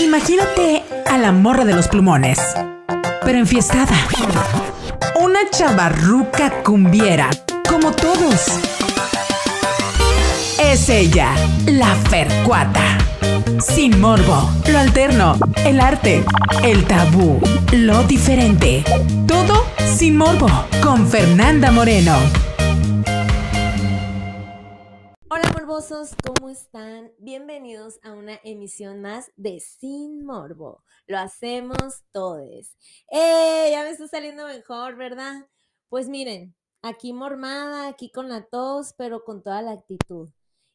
Imagínate a la morra de los plumones, pero enfiestada. Una chavarruca cumbiera, como todos. Es ella, la Fercuata. Sin morbo, lo alterno, el arte, el tabú, lo diferente. Todo sin morbo, con Fernanda Moreno. ¿Cómo están? Bienvenidos a una emisión más de Sin Morbo. Lo hacemos todos. ¡Eh! Ya me está saliendo mejor, ¿verdad? Pues miren, aquí mormada, aquí con la tos, pero con toda la actitud.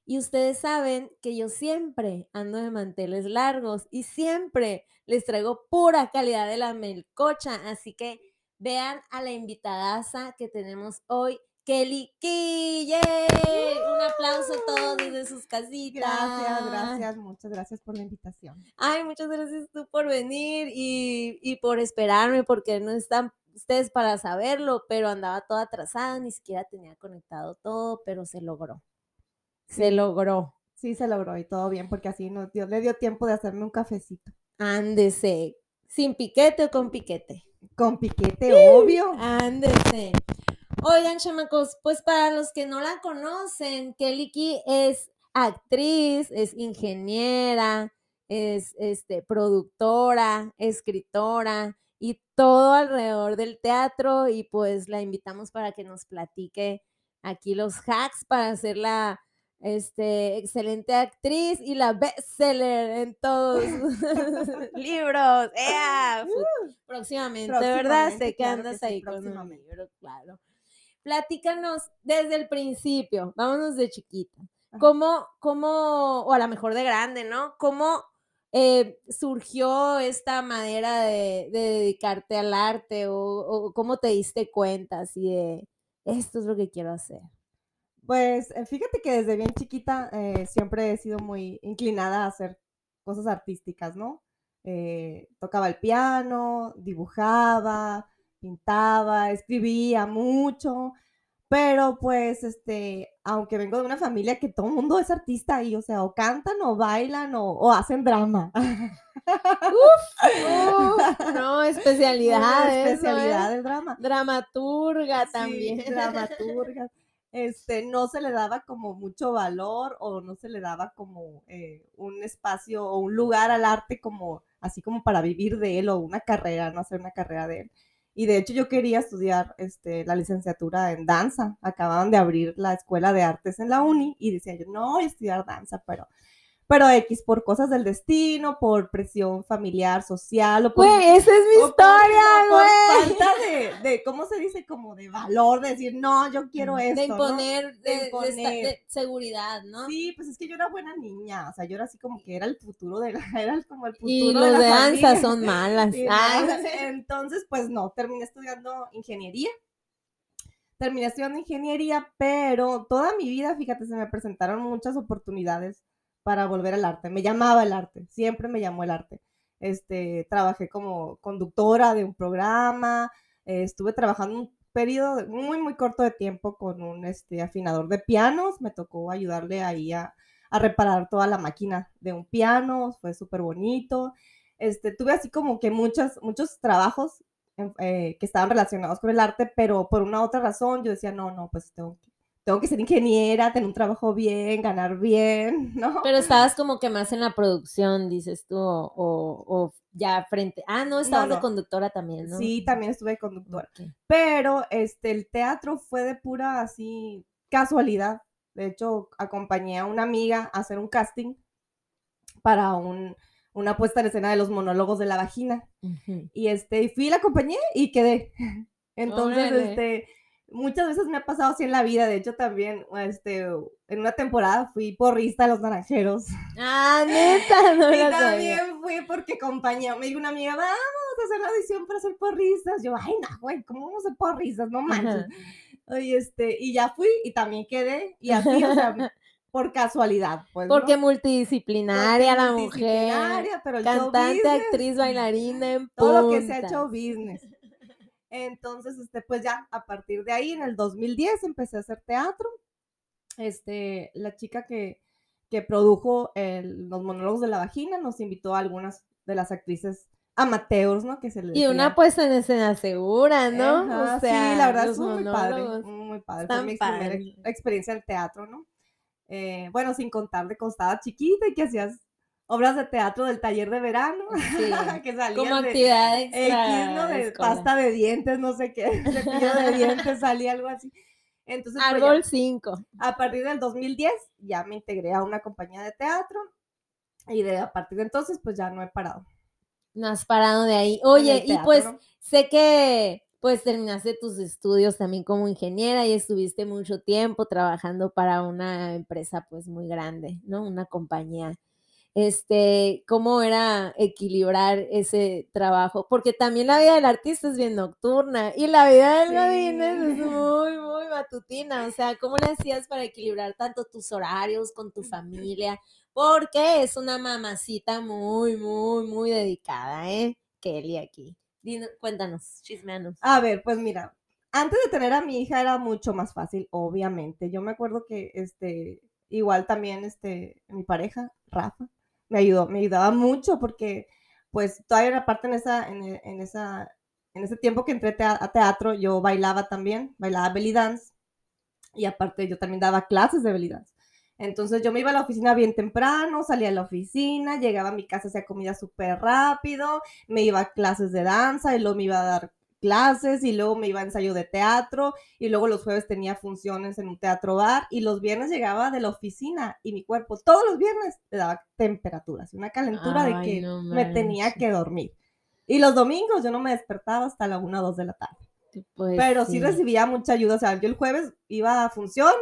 Y ustedes saben que yo siempre ando de manteles largos y siempre les traigo pura calidad de la melcocha. Así que vean a la invitadaza que tenemos hoy, Kelly Kille. Un aplauso a todos desde sus casitas. Gracias, gracias, muchas gracias por la invitación. Ay, muchas gracias tú por venir y, y por esperarme, porque no están ustedes para saberlo, pero andaba toda atrasada, ni siquiera tenía conectado todo, pero se logró. Se logró. Sí, se logró y todo bien, porque así nos dio, le dio tiempo de hacerme un cafecito. Ándese. ¿Sin piquete o con piquete? Con piquete, obvio. Ándese. Oigan, chamacos, pues para los que no la conocen, Kelly es actriz, es ingeniera, es este, productora, escritora y todo alrededor del teatro y pues la invitamos para que nos platique aquí los hacks para hacer la este, excelente actriz y la bestseller en todos libros. ¡Ea! próximamente, ¿verdad? Próximamente, Sé que claro que andas sí, ahí con un libro, claro. Platícanos desde el principio, vámonos de chiquita. ¿Cómo, cómo, o a lo mejor de grande, ¿no? ¿Cómo eh, surgió esta manera de, de dedicarte al arte o, o cómo te diste cuenta así de esto es lo que quiero hacer? Pues eh, fíjate que desde bien chiquita eh, siempre he sido muy inclinada a hacer cosas artísticas, ¿no? Eh, tocaba el piano, dibujaba, pintaba, escribía mucho, pero pues este, aunque vengo de una familia que todo el mundo es artista y, o sea, o cantan o bailan o, o hacen drama. Uf, no, especialidad, Una especialidad del drama. Dramaturga Sí, también. dramaturga. Este, no se le daba como mucho valor o no se le daba como eh, un espacio o un lugar al arte como así como para vivir de él o una carrera, no hacer una carrera de él. Y de hecho yo quería estudiar este, la licenciatura en danza. Acababan de abrir la escuela de artes en la uni y decía yo, no voy a estudiar danza, pero, pero X, por cosas del destino, por presión familiar, social o por... Güey, esa es mi o historia, güey. falta de, de, ¿cómo se dice? Como de valor, de decir, no, yo quiero esto, De ¿no? imponer, de, De de imponer. de seguridad, ¿no? Sí, pues es que yo era buena niña, o sea, yo era así como que era el futuro de la, era como el futuro Y de los la de danza son malas. Sí, Ay, ¿no? Entonces, pues no, terminé estudiando ingeniería. Terminé estudiando ingeniería, pero toda mi vida, fíjate, se me presentaron muchas oportunidades para volver al arte. Me llamaba el arte, siempre me llamó el arte. Este, trabajé como conductora de un programa, eh, estuve trabajando un periodo muy, muy corto de tiempo con un este, afinador de pianos. Me tocó ayudarle ahí a, a reparar toda la máquina de un piano, fue súper bonito. Este, tuve así como que muchas, muchos trabajos en- eh, que estaban relacionados con el arte, pero por una otra razón yo decía, no, no, pues tengo que, tengo que ser ingeniera, tener un trabajo bien, ganar bien, ¿no? Pero estabas como que más en la producción, dices tú, o, ya frente. Ah, no, estabas de no. conductora también, ¿no? Sí, también estuve de conductora. Pero este, el teatro fue de pura así casualidad. De hecho, acompañé a una amiga a hacer un casting para un, una puesta en escena de los monólogos de la vagina. Ujú. Y este, y fui, la acompañé y quedé. Entonces, este, muchas veces me ha pasado así en la vida. De hecho, también, este, en una temporada fui porrista de los naranjeros. Ah, neta, no y sabía. también fui porque acompañé, me dijo una amiga, vamos a hacer la audición para ser porristas. Yo, ay, no, güey, ¿cómo vamos a ser porristas? No manches. Este, y ya fui y también quedé. Y así, o sea, por casualidad, pues. ¿no? Porque multidisciplinaria Porque la mujer. multidisciplinaria, pero el show Cantante, business, actriz, bailarina en todo lo que se ha hecho business. Entonces, este, pues ya a partir de ahí, en el 2010, empecé a hacer teatro. Este, la chica que, que produjo el- los monólogos de la vagina nos invitó a algunas de las actrices amateurs, ¿no? Que se le Y una puesta en escena segura, ¿no? Ajá, o sea, sí, la verdad es muy padre, muy padre. Fue mi primera experiencia en teatro, ¿no? Eh, bueno, sin contar de estaba chiquita y que hacías obras de teatro del taller de verano, Sí, que salían como actividad X, extra. ¿no? De pasta de dientes, no sé qué, cepillo de dientes, salía algo así. Entonces, pues, Árbol 5. a partir del 2010 ya me integré a una compañía de teatro y de a partir de entonces pues ya no he parado. No has parado de ahí. Oye, y pues ¿no? sé que pues terminaste tus estudios también como ingeniera y estuviste mucho tiempo trabajando para una empresa pues muy grande, ¿no? Una compañía. Este, ¿cómo era equilibrar ese trabajo? Porque también la vida del artista es bien nocturna y la vida del Sí. Godínez es muy, muy matutina. O sea, ¿cómo le hacías para equilibrar tanto tus horarios con tu familia? Porque es una mamacita muy, muy, muy dedicada, ¿eh? Kelly aquí. Dino- cuéntanos, chismeanos. A ver, pues mira, antes de tener a mi hija era mucho más fácil, obviamente. Yo me acuerdo que este igual también este mi pareja, Rafa, me ayudó, me ayudaba mucho porque pues todavía era parte en esa e- en esa en ese tiempo que entré a teatro, yo bailaba también, bailaba belly dance y aparte yo también daba clases de belly dance. Entonces yo me iba a la oficina bien temprano, salía a la oficina, llegaba a mi casa, hacía comida súper rápido, me iba a clases de danza y luego me iba a dar clases y luego me iba a ensayo de teatro y luego los jueves tenía funciones en un teatro bar y los viernes llegaba de la oficina y mi cuerpo todos los viernes le daba temperaturas, una calentura de Ay, que no me tenía que dormir. Y los domingos yo no me despertaba hasta la 1 o 2 de la tarde. Pues Pero sí. recibía mucha ayuda. O sea, yo el jueves iba a función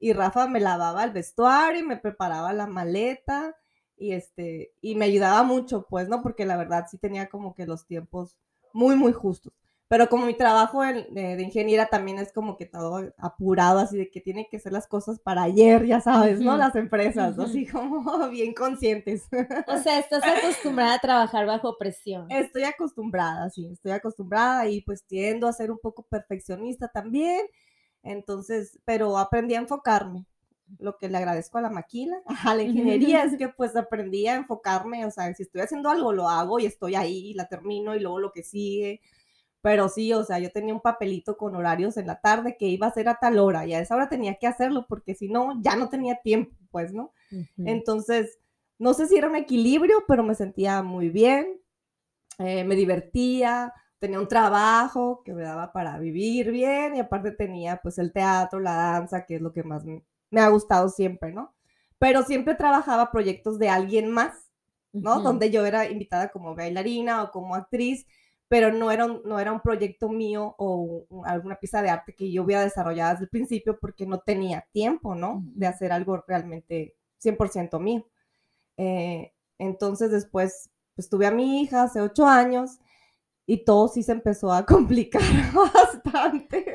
y Rafa me lavaba el vestuario y me preparaba la maleta y este y me ayudaba mucho, pues, ¿no? Porque la verdad sí tenía como que los tiempos muy, muy justos. Pero como mi trabajo en- de, de ingeniera también es como que todo apurado, así de que tienen que ser las cosas para ayer, ya sabes, ¿no? Las empresas, así como bien conscientes. O sea, estás acostumbrada a trabajar bajo presión. Estoy acostumbrada, sí, estoy acostumbrada y pues tiendo a ser un poco perfeccionista también. Entonces, pero aprendí a enfocarme. Lo que le agradezco a la maquila, a la ingeniería, es que pues aprendí a enfocarme. O sea, si estoy haciendo algo, lo hago y estoy ahí, la termino y luego lo que sigue. Pero sí, o sea, yo tenía un papelito con horarios en la tarde que iba a ser a tal hora y a esa hora tenía que hacerlo porque si no, ya no tenía tiempo, pues, ¿no? Entonces, no sé si era un equilibrio, pero me sentía muy bien, eh, me divertía, tenía un trabajo que me daba para vivir bien y aparte tenía pues el teatro, la danza, que es lo que más me, me ha gustado siempre, ¿no? Pero siempre trabajaba proyectos de alguien más, ¿no? Donde yo era invitada como bailarina o como actriz, pero no era un, no era un proyecto mío o un- alguna pieza de arte que yo hubiera desarrollado desde el principio porque no tenía tiempo, ¿no? De hacer algo realmente 100% mío. Eh, entonces después, pues tuve a mi hija hace ocho años y todo sí se empezó a complicar bastante.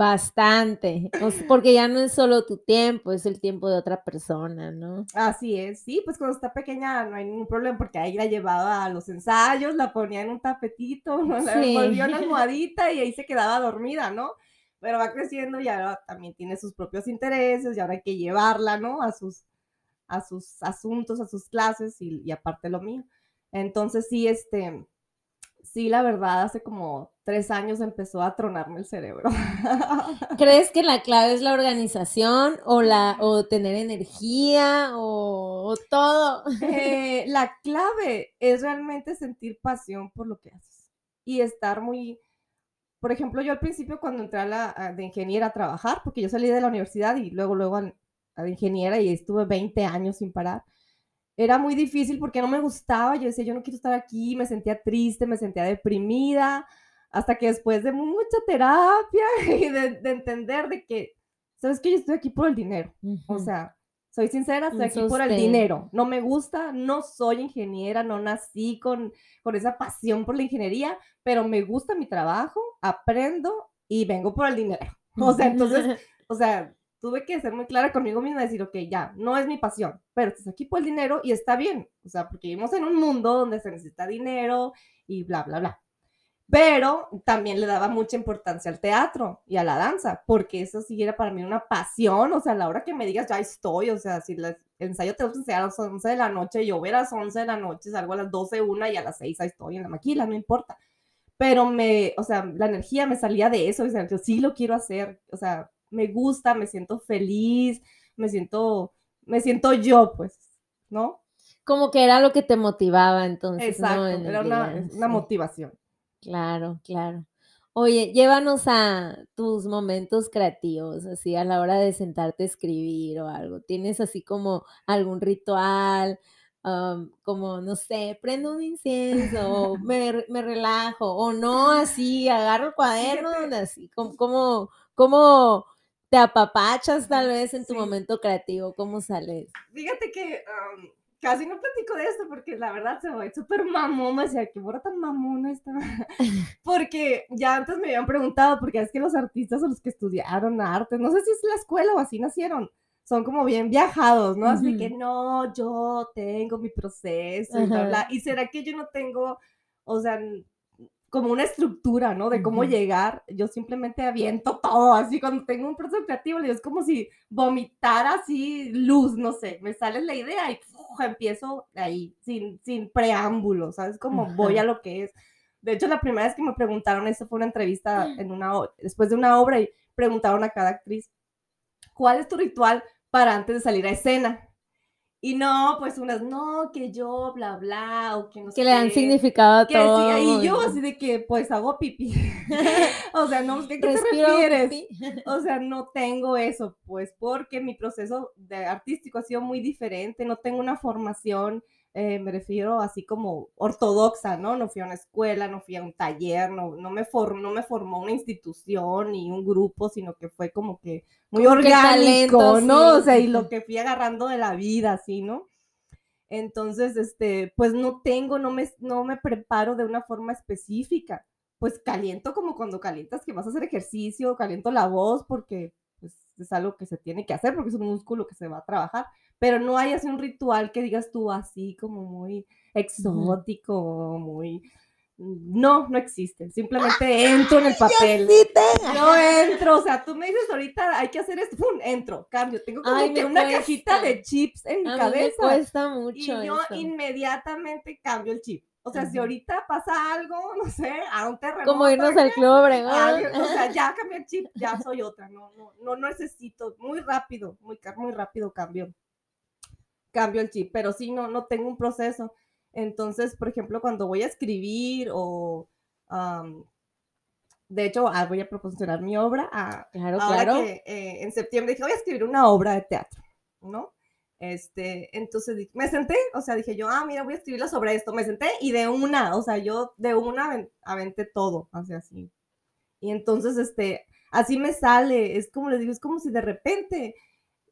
Bastante. O sea, porque ya no es solo tu tiempo, es el tiempo de otra persona, ¿no? Así es, sí, pues cuando está pequeña no hay ningún problema porque ahí la llevaba a los ensayos, la ponía en un tapetito, ¿no? la Sí. una almohadita y ahí se quedaba dormida, ¿no? Pero va creciendo y ahora también tiene sus propios intereses y ahora hay que llevarla, ¿no? A sus, a sus asuntos, a sus clases y, y aparte lo mío. Entonces sí, este, sí, la verdad, hace como tres años empezó a tronarme el cerebro. ¿Crees que la clave es la organización o la o tener energía o, o todo? Eh, la clave es realmente sentir pasión por lo que haces y estar muy, por ejemplo, yo al principio cuando entré a la de ingeniera a trabajar, porque yo salí de la universidad y luego luego a, a de ingeniera y estuve 20 años sin parar. Era muy difícil porque no me gustaba, yo decía, yo no quiero estar aquí, me sentía triste, me sentía deprimida, hasta que después de mucha terapia y de, de entender de que, sabes que yo estoy aquí por el dinero, o Ujú. sea, soy sincera, estoy aquí por el dinero. No me gusta, no soy ingeniera, no nací con, con esa pasión por la ingeniería, pero me gusta mi trabajo, aprendo y vengo por el dinero. O sea, entonces, o sea, tuve que ser muy clara conmigo misma decir, ok, ya, no es mi pasión, pero estás aquí por el dinero y está bien. O sea, porque vivimos en un mundo donde se necesita dinero y bla, bla, bla. pero también le daba mucha importancia al teatro y a la danza, porque eso sí era para mí una pasión, o sea, a la hora que me digas, ya estoy, o sea, si el ensayo te gusta a las 11 de la noche, yo a las 11 de la noche, salgo a las 12, una y a las 6 ahí estoy en la maquila, no importa. Pero me, o sea, la energía me salía de eso, o sea, yo sí lo quiero hacer, o sea, me gusta, me siento feliz, me siento, me siento yo, pues, ¿no? Como que era lo que te motivaba entonces. Exacto, era una, una motivación. Claro, claro. Oye, llévanos a tus momentos creativos, así a la hora de sentarte a escribir o algo. ¿Tienes así como algún ritual? como, no sé, prendo un incienso, me, me, relajo, o no, así, agarro el cuaderno, así, como, como, como te apapachas tal vez en tu momento creativo, ¿cómo sales? Fíjate que casi no platico de esto porque la verdad se va súper mamón, me decía, qué borra tan mamona esta. porque ya antes me habían preguntado, porque es que los artistas o los que estudiaron arte, no sé si es la escuela o así nacieron, son como bien viajados, ¿no? Así que no, yo tengo mi proceso y bla, bla. ¿Y será que yo no tengo, o sea, como una estructura, ¿no? De cómo llegar. Yo simplemente aviento todo, así cuando tengo un proceso creativo, es como si vomitara así luz, no sé, me sale la idea y empiezo ahí, sin, sin preámbulo, ¿sabes? Como voy a lo que es. De hecho, la primera vez que me preguntaron, eso fue una entrevista en una, después de una obra y preguntaron a cada actriz, ¿cuál es tu ritual para antes de salir a escena? Y no, pues unas, no, que yo, bla, bla, o que no Que le dan significado a todo. y yo así de que, pues hago pipí. o sea, no, ¿qué, te refieres? o sea, no tengo eso, pues, porque mi proceso de artístico ha sido muy diferente, no tengo una formación eh, me refiero así como ortodoxa, ¿no? No fui a una escuela, no fui a un taller, no, no, me, no me formó una institución ni un grupo, sino que fue como que muy orgánico, ¿no? O sea, y lo que fui agarrando de la vida, así, ¿no? Entonces, este, pues no tengo, no me, no me preparo de una forma específica. Pues caliento como cuando calientas que vas a hacer ejercicio, caliento la voz porque pues, es algo que se tiene que hacer porque es un músculo que se va a trabajar pero no hay así un ritual que digas tú así como muy exótico, muy... No, no existe. Simplemente entro en el papel. Yo entro, o sea, tú me dices ahorita hay que hacer esto, ¡pum! entro, cambio. Tengo como que una cajita de chips en mi cabeza. Me cuesta mucho. Y yo inmediatamente cambio el chip. O sea, si ahorita pasa algo, no sé, a un terremoto. Como irnos al club O sea, ya cambié el chip, ya soy otra. No, no, no necesito. Muy rápido, muy, muy rápido cambio cambio el chip, pero sí, no, no tengo un proceso. Entonces, por ejemplo, cuando voy a escribir o... de hecho, ah, voy a proporcionar mi obra. A, claro, claro. Que, eh, en septiembre dije, voy a escribir una obra de teatro, ¿no? Este, entonces me senté, o sea, dije yo, ah, mira, voy a escribirla sobre esto. Me senté y de una, o sea, yo de una aventé todo, así, así. Y entonces, este, así me sale, es como les digo, es como si de repente,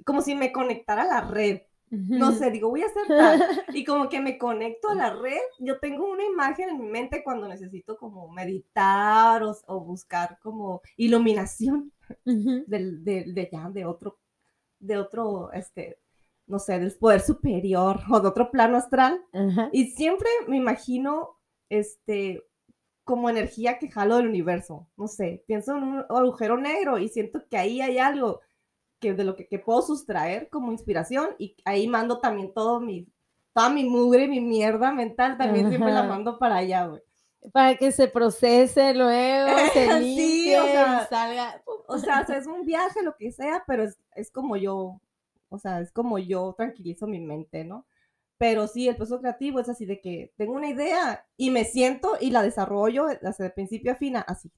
como si me conectara a la red, no sé, digo, voy a hacer tal. Y como que me conecto a la red, yo tengo una imagen en mi mente cuando necesito como meditar o, buscar como iluminación del, de, ya, de otro, de otro, este, no sé, del poder superior o de otro plano astral. Y siempre me imagino, este, como energía que jalo del universo. No sé, pienso en un agujero negro y siento que ahí hay algo que de lo que, puedo sustraer como inspiración y ahí mando también todo mi, toda mi mugre, mi mierda mental, también siempre la mando para allá, güey. Para que se procese luego, se limpie, o sea, salga. O sea, es un viaje, lo que sea, pero es, es como yo, o sea, es como yo tranquilizo mi mente, ¿no? Pero sí, el proceso creativo es así de que tengo una idea y me siento y la desarrollo desde principio a fin, así.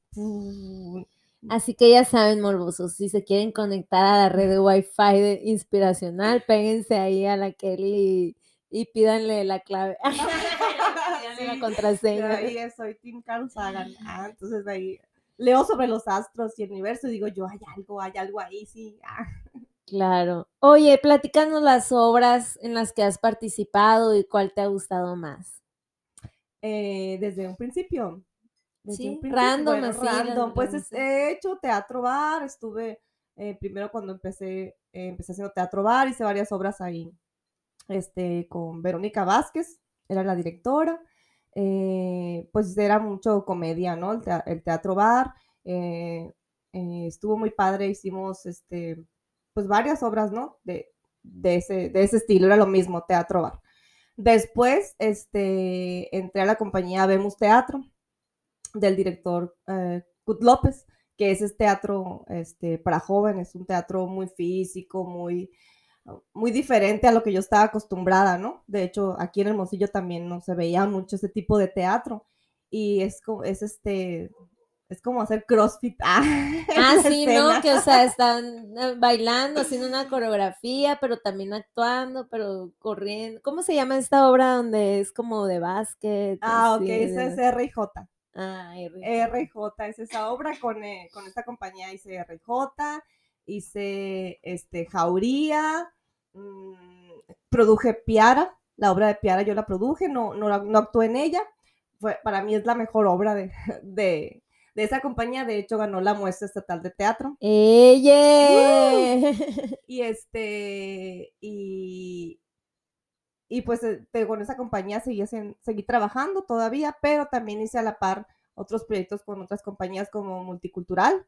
Así que ya saben, morbosos, si se quieren conectar a la red de Wi-Fi de inspiracional, péguense ahí a la Kelly y, pídanle la clave. la contraseña. ahí soy Tim Carl Sagan. Ah, entonces ahí leo sobre los astros y el universo y digo yo, hay algo, hay algo ahí, sí. Ah. Claro. Oye, platícanos las obras en las que has participado y cuál te ha gustado más. Eh, desde un principio. Sí, random, random. Pues he hecho teatro bar, estuve eh, primero cuando empecé, eh, empecé haciendo teatro bar, hice varias obras ahí, este, con Verónica Vázquez, era la directora. eh, pues era mucho comedia, ¿no? El, el teatro bar, eh, estuvo muy padre, hicimos, este, pues varias obras, ¿no? De, de, ese, de ese estilo, era lo mismo, teatro bar. Después, este, entré a la compañía Vemos Teatro del director eh, Kut López, que es teatro este, para jóvenes, un teatro muy físico, muy, muy diferente a lo que yo estaba acostumbrada, ¿no? De hecho, aquí en el Hermosillo también no se veía mucho ese tipo de teatro y es, es este es como hacer CrossFit. Ah, ah sí, ¿no? Que, o sea, están eh, bailando, haciendo una coreografía, pero también actuando, pero corriendo. ¿Cómo se llama esta obra donde es como de básquet? Ah, ok, esa es RJ. Ah, RJ. es esa obra con, eh, con esta compañía hice RJ, hice este, Jauría, mmm, produje Piara, la obra de Piara yo la produje, no, no, no actué en ella. Fue, para mí es la mejor obra de, de de esa compañía, de hecho ganó la muestra estatal de teatro. ¡Ella! Y este, y, y pues eh, con esa compañía seguí, seguí trabajando todavía, pero también hice a la par otros proyectos con otras compañías como Multicultural.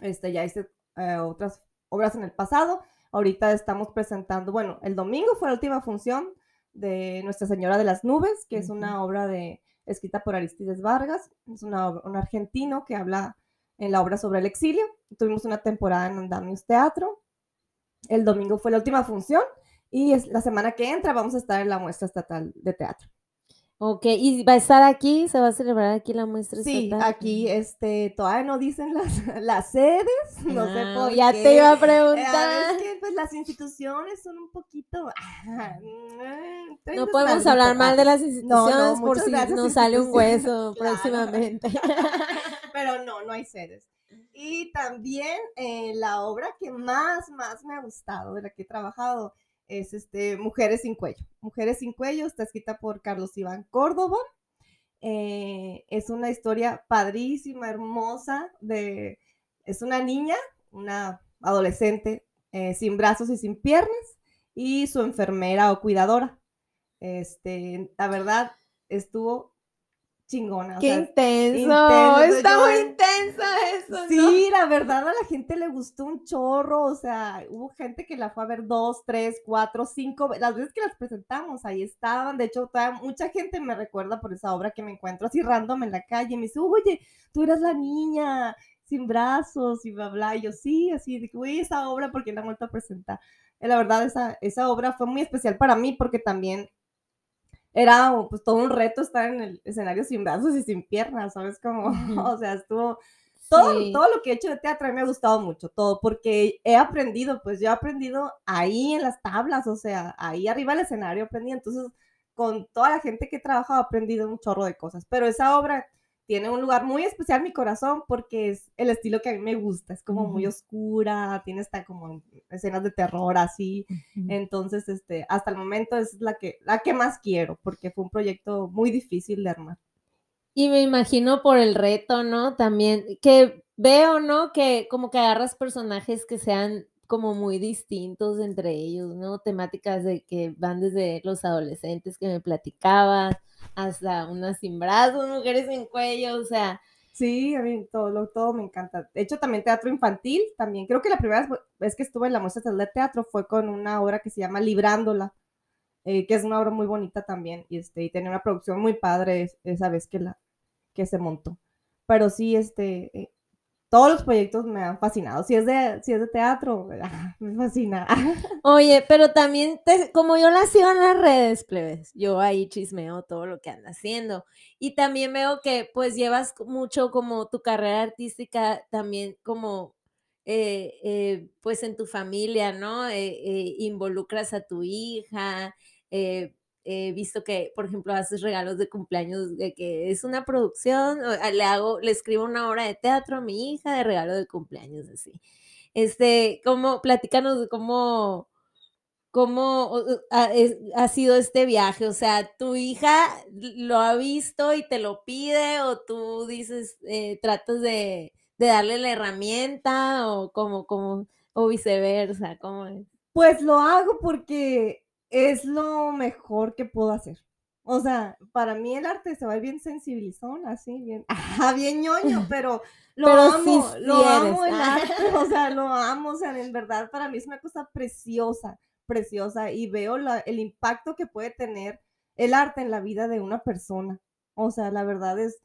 Este, ya hice eh, otras obras en el pasado. Ahorita estamos presentando, bueno, el domingo fue la última función de Nuestra Señora de las Nubes, que es una obra de escrita por Aristides Vargas, es un argentino que habla en la obra sobre el exilio. Tuvimos una temporada en Andamios Teatro. El domingo fue la última función y es, la semana que entra vamos a estar en la muestra estatal de teatro. Ok, ¿y va a estar aquí? ¿Se va a celebrar aquí la muestra Sí, aquí este, todavía no dicen las, las sedes, no sé ah, por ya te iba a preguntar. es que pues las instituciones son un poquito... Ah, no podemos hablar mal de las instituciones por si nos sale un hueso próximamente. Pero no, no hay sedes. Y también eh, la obra que más, más me ha gustado, de la que he trabajado, es este, Mujeres sin Cuello. Mujeres sin Cuello está escrita por Carlos Iván Córdoba. Eh, es una historia padrísima, hermosa, de, es una niña, una adolescente eh, sin brazos y sin piernas y su enfermera o cuidadora. Este, la verdad, estuvo chingona. Qué intenso, está muy intenso eso. Sí, la verdad a la gente le gustó un chorro, o sea, hubo gente que la fue a ver dos, tres, cuatro, cinco, las veces que las presentamos, ahí estaban, de hecho, mucha gente me recuerda por esa obra que me encuentro así random en la calle, me dice, oye, tú eras la niña sin brazos y bla, bla, y yo sí, así, de que, uy, esa obra porque la han vuelto a presentar. La verdad, esa, esa obra fue muy especial para mí porque también era pues todo un reto estar en el escenario sin brazos y sin piernas, ¿sabes? Como, o sea, estuvo, todo, todo lo que he hecho de teatro me ha gustado mucho, todo, porque he aprendido, pues yo he aprendido ahí en las tablas, o sea, ahí arriba del escenario aprendí, entonces con toda la gente que he trabajado he aprendido un chorro de cosas, pero esa obra tiene un lugar muy especial en mi corazón porque es el estilo que a mí me gusta, es como muy oscura, tiene hasta como escenas de terror así, entonces este, hasta el momento es la que, la que más quiero porque fue un proyecto muy difícil de armar. Y me imagino por el reto, ¿no? También que veo, ¿no? Que como que agarras personajes que sean como muy distintos entre ellos, ¿no? Temáticas de que van desde los adolescentes que me platicabas, hasta unas sin brazos, mujeres sin cuello, o sea. Sí, a mí todo, todo me encanta. De hecho, también teatro infantil, también. Creo que la primera vez que estuve en la muestra de teatro fue con una obra que se llama Librándola, eh, que es una obra muy bonita también, y, este, y tenía una producción muy padre esa vez que, la, que se montó. Pero sí, este, eh, todos los proyectos me han fascinado. Si es de, si es de teatro, ah, me fascina. Oye, pero también, como yo la sigo en las redes, plebes, yo ahí chismeo todo lo que anda haciendo. Y también veo que pues llevas mucho como tu carrera artística también como eh, eh, pues en tu familia, ¿no? Eh, involucras a tu hija, he visto que, por ejemplo, haces regalos de cumpleaños de que es una producción, le hago, le escribo una obra de teatro a mi hija de regalo de cumpleaños, así. Este, ¿cómo, platícanos de cómo, cómo ha, sido este viaje? O sea, ¿tu hija lo ha visto y te lo pide o tú dices, eh, tratas de, de, darle la herramienta o como, como, o viceversa? ¿Cómo es? Pues lo hago porque es lo mejor que puedo hacer. O sea, para mí el arte se va bien sensibilizón, así, bien, ajá, bien ñoño, pero lo Pero amo, lo amo el Ah. arte, o sea, lo amo, o sea, en verdad para mí es una cosa preciosa, preciosa, y veo la- el impacto que puede tener el arte en la vida de una persona. O sea, la verdad es,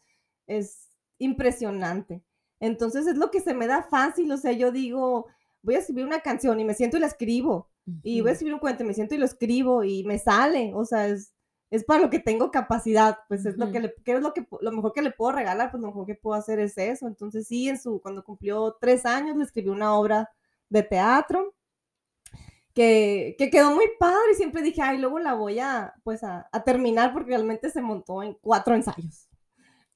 es impresionante. Entonces es lo que se me da fácil, o sea, yo digo, voy a escribir una canción y me siento y la escribo, y voy a escribir un cuento y me siento y lo escribo y me sale, o sea, es, es para lo que tengo capacidad, pues es lo que, le, ¿qué es lo que lo mejor que le puedo regalar, pues lo mejor que puedo hacer es eso. Entonces sí, en su, cuando cumplió tres años le escribí una obra de teatro que, que quedó muy padre y siempre dije, ay, luego la voy a, pues a, a terminar porque realmente se montó en cuatro ensayos.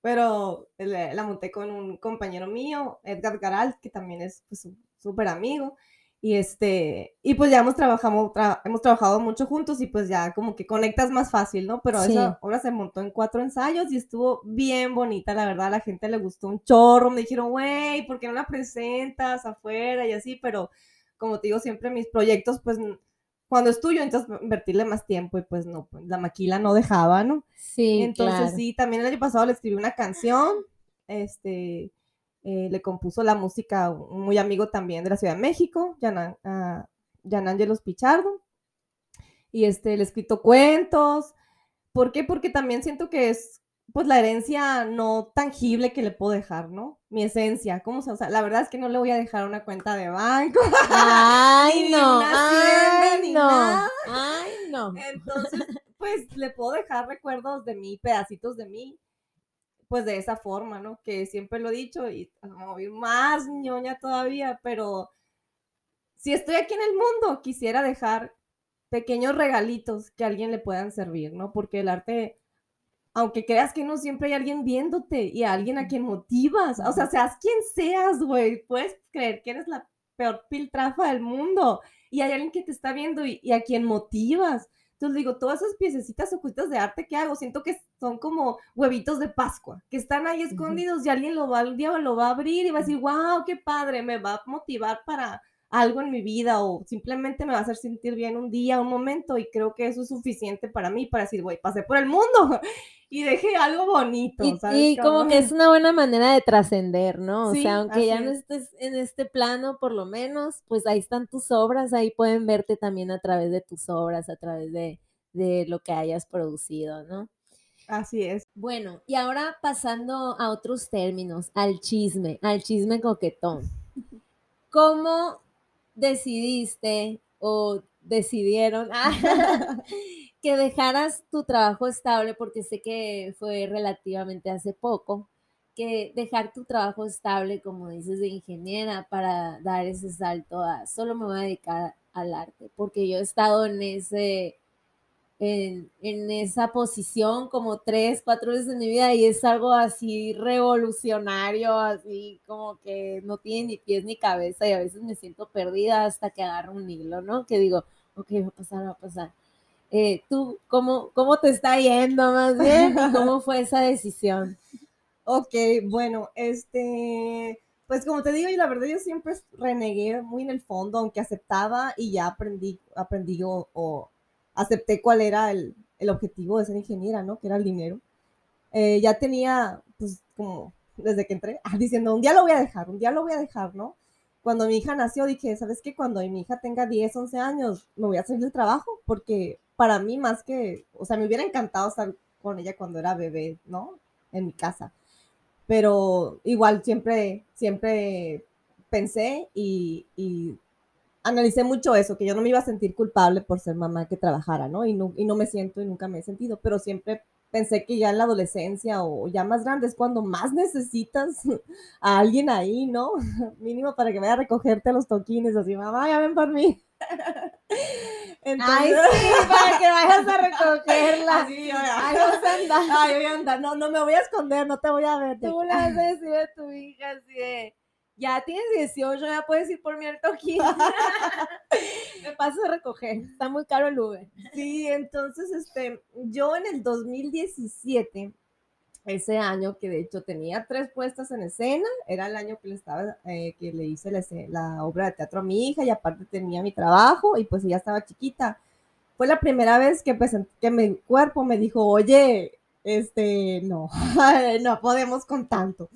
Pero le- la monté con un compañero mío, Edgar Garal, que también es pues, súper amigo. Y este, y pues ya hemos trabajado, tra- hemos trabajado mucho juntos y pues ya como que conectas más fácil, ¿no? Pero Sí. esa obra se montó en cuatro ensayos y estuvo bien bonita, la verdad, a la gente le gustó un chorro, me dijeron, güey, ¿por qué no la presentas afuera y así? Pero como te digo, siempre mis proyectos, pues cuando es tuyo, entonces invertirle más tiempo y pues no, pues, la maquila no dejaba, ¿no? Sí, Entonces claro. sí, también el año pasado le escribí una canción, este, eh, le compuso la música un muy amigo también de la Ciudad de México, Jan, uh, Jan Angelos Pichardo, y este, le he escrito cuentos, ¿por qué? Porque también siento que es pues la herencia no tangible que le puedo dejar, ¿no? Mi esencia, ¿cómo se, o sea, la verdad es que no le voy a dejar una cuenta de banco, Ay, Ni no. una hacienda, Ay, ni no. nada. Ay, no. Entonces, pues le puedo dejar recuerdos de mí, pedacitos de mí, pues de esa forma, ¿no? Que siempre lo he dicho y voy más ñoña todavía, pero si estoy aquí en el mundo, quisiera dejar pequeños regalitos que a alguien le puedan servir, ¿no? Porque el arte, aunque creas que no, siempre hay alguien viéndote y a alguien a quien motivas. O sea, seas quien seas, güey, puedes creer que eres la peor piltrafa del mundo y hay alguien que te está viendo y, y a quien motivas. Entonces digo, todas esas piececitas ocultas de arte que hago, siento que son como huevitos de Pascua, que están ahí escondidos y alguien lo va, un día lo va a abrir y va a decir, wow, qué padre, me va a motivar para algo en mi vida o simplemente me va a hacer sentir bien un día, un momento y creo que eso es suficiente para mí para decir, güey, pasé por el mundo y dejé algo bonito. Y, ¿sabes y como que es una buena manera de trascender, ¿no? O sea, aunque ya no es. estés en este plano, por lo menos, pues ahí están tus obras, ahí pueden verte también a través de tus obras, a través de, de lo que hayas producido, ¿no? Así es. Bueno, y ahora pasando a otros términos, al chisme, al chisme coquetón. ¿Cómo decidiste o decidieron que dejaras tu trabajo estable, porque sé que fue relativamente hace poco, que dejar tu trabajo estable, como dices, de ingeniera para dar ese salto a solo me voy a dedicar al arte, porque yo he estado en ese en, en, esa posición como tres, cuatro veces en mi vida y es algo así revolucionario, así como que no tiene ni pies ni cabeza y a veces me siento perdida hasta que agarro un hilo, ¿no? Que digo, ok, va a pasar, va a pasar. Eh, ¿Tú cómo, cómo te está yendo más bien cómo fue esa decisión? Ok, bueno, este, pues como te digo, y la verdad yo siempre renegué muy en el fondo, aunque aceptaba y ya aprendí, aprendí o, o acepté cuál era el, el, objetivo de ser ingeniera, ¿no? Que era el dinero. Eh, ya tenía, pues, como desde que entré, diciendo, un día lo voy a dejar, un día lo voy a dejar, ¿no? Cuando mi hija nació, dije, ¿sabes qué? Cuando mi hija tenga 10, 11 años, me voy a salir del trabajo, porque para mí más que, o sea, me hubiera encantado estar con ella cuando era bebé, ¿no? En mi casa. Pero igual siempre, siempre pensé y, y analicé mucho eso, que yo no me iba a sentir culpable por ser mamá que trabajara, ¿no? Y, no, y no me siento y nunca me he sentido, pero siempre pensé que ya en la adolescencia o ya más grande es cuando más necesitas a alguien ahí, ¿no? Mínimo para que vaya a recogerte los toquines, así, mamá, ya ven por mí. Entonces, Ay, sí, para que vayas a recogerla. Así, Ay, vas a andar. Ay, voy a andar. No, no me voy a esconder, no te voy a ver. Tú le vas a decir a tu hija así de, ya tienes 18, ya puedes ir por mi al toquín. me pasas a recoger, está muy caro el Uber. Sí, entonces, este, yo en el 2017, ese año que de hecho tenía tres puestas en escena, era el año que le estaba, eh, que le hice la, la, obra de teatro a mi hija y aparte tenía mi trabajo y pues ella estaba chiquita. fue la primera vez que, presen- que mi cuerpo me dijo, oye, este, no, no podemos con tanto.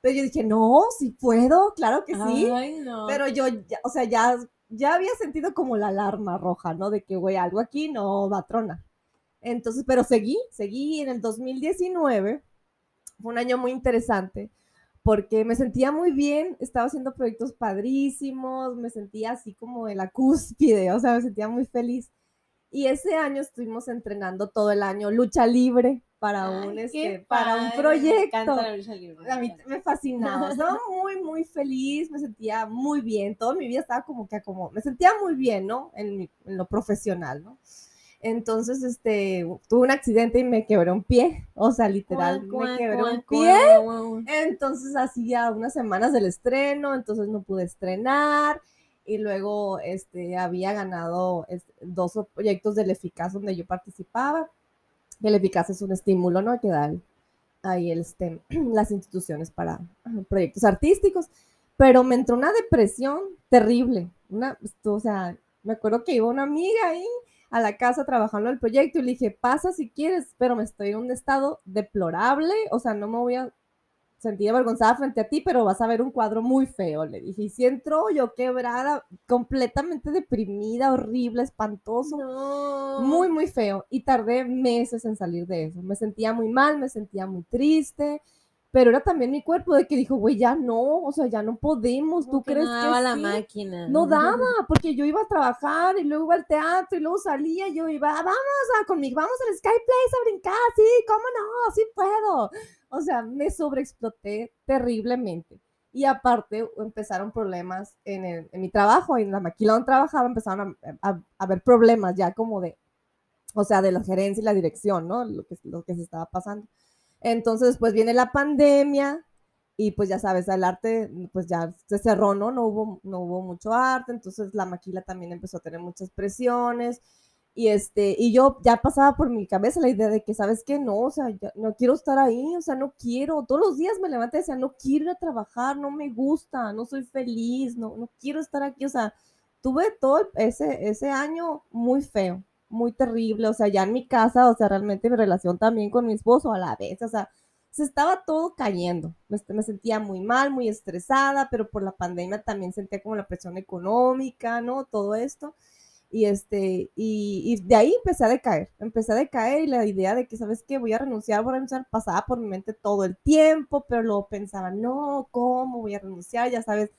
Pero yo dije, no, sí puedo, claro que sí. Ay, no. Pero yo, ya- o sea, ya, ya había sentido como la alarma roja, ¿no? De que, güey, algo aquí no va a tronar. Entonces, pero seguí, seguí en el 2019. Fue un año muy interesante porque me sentía muy bien, estaba haciendo proyectos padrísimos, me sentía así como en la cúspide, o sea, me sentía muy feliz. Y ese año estuvimos entrenando todo el año lucha libre para Ay, un, este, para un me proyecto. libre, A mí me me fascinaba, estaba muy, muy feliz, me sentía muy bien, toda mi vida estaba como que como, me sentía muy bien, ¿no? En, mi- en lo profesional, ¿no? Entonces, este, tuve un accidente y me quebré un pie, o sea, literal, me quebré un pie. Entonces hacía unas semanas del estreno, entonces no pude estrenar y luego este, había ganado este, dos proyectos del Eficaz donde yo participaba. El Eficaz es un estímulo, ¿no? Que dan ahí el, este, las instituciones para proyectos artísticos, pero me entró una depresión terrible, una, o sea, me acuerdo que iba una amiga ahí a la casa trabajando el proyecto y le dije, pasa si quieres, pero me estoy en un estado deplorable, o sea, no me voy a sentir avergonzada frente a ti, pero vas a ver un cuadro muy feo, le dije. Y si entro yo quebrada, completamente deprimida, horrible, espantoso, No. muy, muy feo. Y tardé meses en salir de eso. Me sentía muy mal, me sentía muy triste, pero era también mi cuerpo de que dijo, güey, ya no, o sea, ya no podemos, Como ¿tú que crees no que daba la sí? máquina. No daba, porque yo iba a trabajar y luego iba al teatro y luego salía y yo iba, "Ah, vamos a conmigo, vamos al Sky Place a brincar, sí, cómo no, sí puedo. O sea, me sobreexploté terriblemente. Y aparte empezaron problemas en, el- en mi trabajo, en la maquila donde trabajaba, empezaron a, a- a haber problemas ya como de, o sea, de la gerencia y la dirección, ¿no? Lo que, lo que se estaba pasando. Entonces, pues viene la pandemia y pues ya sabes, el arte pues ya se cerró, ¿no? No hubo, no hubo mucho arte, entonces la maquila también empezó a tener muchas presiones y este, y yo ya pasaba por mi cabeza la idea de que, ¿sabes qué? No, o sea, no quiero estar ahí, o sea, no quiero, todos los días me levanté y decía, no quiero ir a trabajar, no me gusta, no soy feliz, no, no quiero estar aquí, o sea, tuve todo ese, ese año muy feo, muy terrible, o sea, ya en mi casa, o sea, realmente mi relación también con mi esposo a la vez, o sea, se estaba todo cayendo. Me, me sentía muy mal, muy estresada, pero por la pandemia también sentía como la presión económica, ¿no? Todo esto. Y, este, y, de ahí empecé a decaer, empecé a decaer y la idea de que, ¿sabes qué? Voy a renunciar, voy a renunciar, pasaba por mi mente todo el tiempo, pero luego pensaba, no, ¿cómo voy a renunciar? Ya sabes,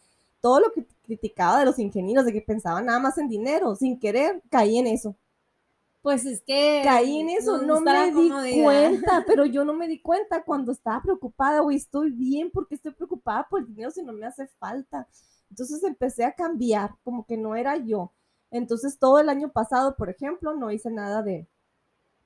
todo lo que criticaba de los ingenieros, de que pensaban nada más en dinero, sin querer, caí en eso Pues es que. caí en eso, ¿dónde no me di cuenta, pero yo no me di cuenta cuando estaba preocupada, güey, estoy bien porque estoy preocupada por el dinero si no me hace falta. Entonces empecé a cambiar, como que no era yo. Entonces todo el año pasado, por ejemplo, no hice nada de,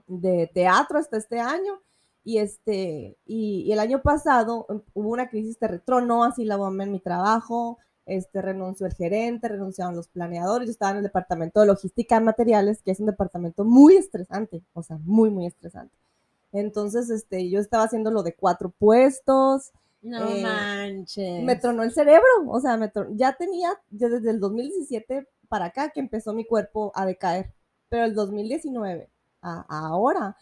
de teatro hasta este año. Y, este, y, y el año pasado hubo una crisis, te retronó así la bomba en mi trabajo, este, renunció el gerente, renunciaron los planeadores, yo estaba en el departamento de logística de materiales, que es un departamento muy estresante, o sea, muy, muy estresante. Entonces, este, yo estaba haciendo lo de cuatro puestos, No Eh, manches. me tronó el cerebro, o sea, me tron- ya tenía, ya desde el 2017 para acá que empezó mi cuerpo a decaer, pero el 2019, a, ahora,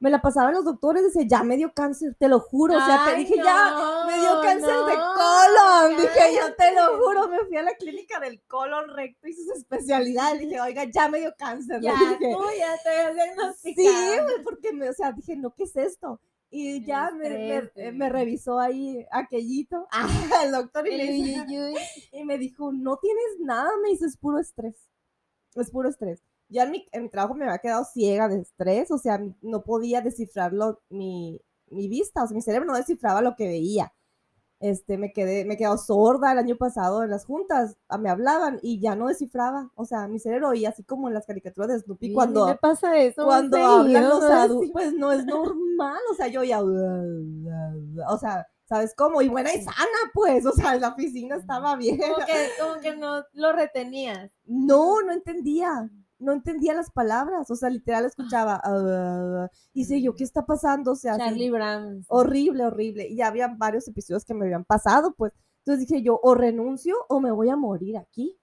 me la pasaban los doctores, decía, ya me dio cáncer, te lo juro, o sea, te dije, ya, me dio cáncer de no, colon, dije, yo te lo juro, me fui a la clínica del colon recto y sus especialidades, dije, oiga, ya me dio cáncer, Ya, dije. tú ya te Sí, diagnosticado. güey, porque me, o sea, dije, no, ¿qué es esto? Y ya me, eh, me revisó ahí aquellito, el doctor, y, y me dijo, no tienes nada, me dice, es puro estrés, es puro estrés. Ya en mi, en mi trabajo me había quedado ciega de estrés, o sea, no podía descifrarlo, mi, mi vista, o sea, mi cerebro no descifraba lo que veía. Este, me quedé, me he quedado sorda el año pasado en las juntas, ah, me hablaban y ya no descifraba, o sea, mi cerebro oía así como en las caricaturas de Snoopy cuando, me pasa eso. cuando hablan los adultos, pues no es normal, o sea, yo ya, o sea, ¿sabes cómo? Y buena y sana, pues, o sea, la oficina estaba bien. Como que, como que no lo retenías. No, no entendía, no entendía las palabras, o sea, literal escuchaba, "Ah", y sé yo, ¿qué está pasando? O sea, así, Charlie Brown. horrible, horrible, y ya había varios episodios que me habían pasado, pues, entonces dije yo, o renuncio o me voy a morir aquí,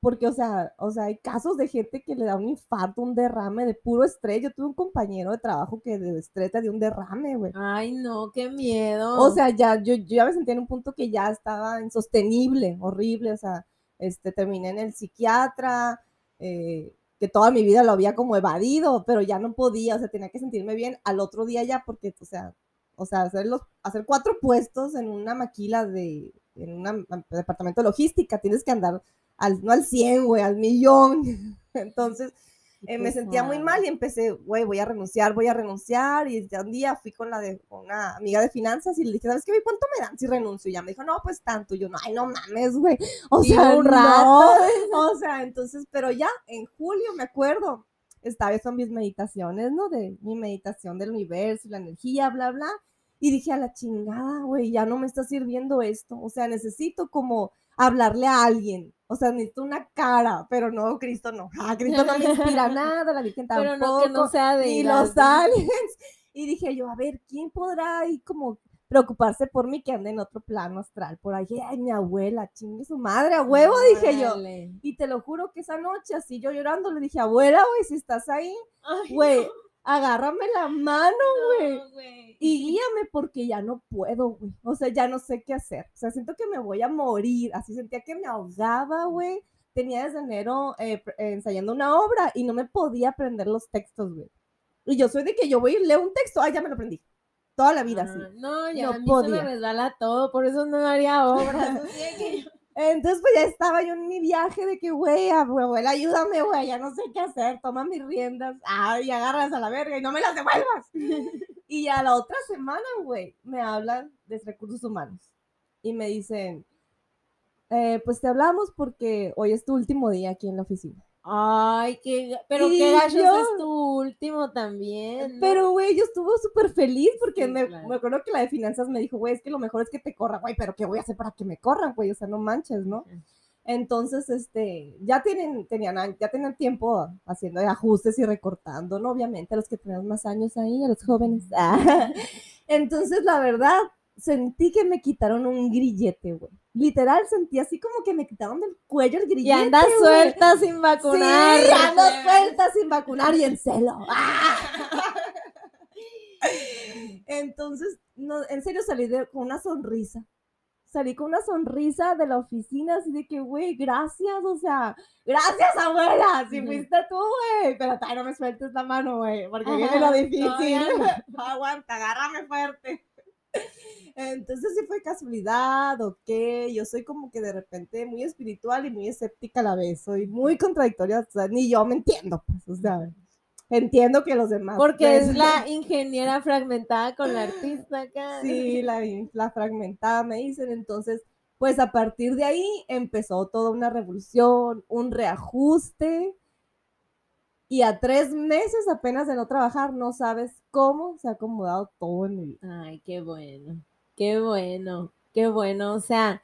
porque, o sea, o sea, hay casos de gente que le da un infarto, un derrame de puro estrés. Yo tuve un compañero de trabajo que de estrés dio un derrame, güey. Ay, no, qué miedo. O sea, ya, yo, yo ya me sentía en un punto que ya estaba insostenible, horrible, o sea, este, terminé en el psiquiatra, eh, que toda mi vida lo había como evadido, pero ya no podía, o sea, tenía que sentirme bien al otro día ya, porque, o sea, o sea, hacer, los, hacer cuatro puestos en una maquila de, en un departamento de logística, tienes que andar al, no al 100, güey, al millón. Entonces, eh, me sentía muy mal y empecé, güey, voy a renunciar, voy a renunciar. Y ya un día fui con la de una amiga de finanzas y le dije, ¿sabes qué? ¿Cuánto me dan si renuncio? Y ya me dijo, no, pues tanto. Y yo, no, ay, no mames, güey. O sea, un rato. O sea, entonces, pero ya en julio, me acuerdo, estaba son mis meditaciones, ¿no? De mi meditación del universo, la energía, bla, bla. Y dije, a la chingada, güey, ya no me está sirviendo esto. O sea, necesito como hablarle a alguien. O sea, necesito una cara, pero no, Cristo no. Ah, Cristo no me inspira nada, la Virgen tampoco. Pero no, que no sea de... Ni los aliens. Y dije yo, a ver, ¿quién podrá ahí como preocuparse por mí que ande en otro plano astral? Por ahí, ay, mi abuela, chingue su madre, a huevo, dije yo. Y te lo juro que esa noche, así yo llorando, le dije, abuela, güey, si estás ahí, güey, agárrame la mano, güey. y guíame porque ya no puedo, güey. O sea, ya no sé qué hacer. O sea, siento que me voy a morir. Así sentía que me ahogaba, güey. Tenía desde enero eh, ensayando una obra y no me podía aprender los textos, güey. Y yo soy de que yo voy y leo un texto, ay, ya me lo aprendí. Toda la vida, sí. Ah, no, ya no a mí podía. se me resbala todo, por eso no haría obras. Entonces, pues ya estaba yo en mi viaje de que, güey, abuela, ayúdame, güey, ya no sé qué hacer, toma mis riendas, ay, agarras a la verga y no me las devuelvas. y a la otra semana, güey, me hablan de recursos humanos y me dicen, eh, pues te hablamos porque hoy es tu último día aquí en la oficina. Ay, qué, pero qué gallos es tu último también. Pero, güey, yo estuve súper feliz porque me, me, acuerdo que la de finanzas me dijo, güey, es que lo mejor es que te corra, güey, pero ¿qué voy a hacer para que me corran, güey? O sea, no manches, ¿no? Entonces, este, ya tienen, tenían, ya tenían tiempo haciendo ajustes y recortando, ¿no? Obviamente, a los que tenemos más años ahí, a los jóvenes. Entonces, la verdad, sentí que me quitaron un grillete, güey. Literal, sentí así como que me quitaron del cuello el grillete. Y andas suelta sin vacunar. Sí, ando suelta sin vacunar y en celo. Entonces, no, en serio salí con una sonrisa. Salí con una sonrisa de la oficina, así de que, güey, gracias, o sea, gracias, abuela, si fuiste tú, güey, pero todavía no me sueltes la mano, güey, porque viene lo difícil. Aguanta, agárrame fuerte. Entonces sí fue casualidad o qué, yo soy como que de repente muy espiritual y muy escéptica a la vez, soy muy contradictoria, o sea, ni yo me entiendo, pues, o sea, entiendo que los demás. Porque es la ingeniera fragmentada con la artista acá. Sí, la, la fragmentada me dicen, entonces, pues a partir de ahí empezó toda una revolución, un reajuste, y a tres meses apenas de no trabajar, no sabes cómo se ha acomodado todo en mi vida. Ay, qué bueno, qué bueno, qué bueno. O sea,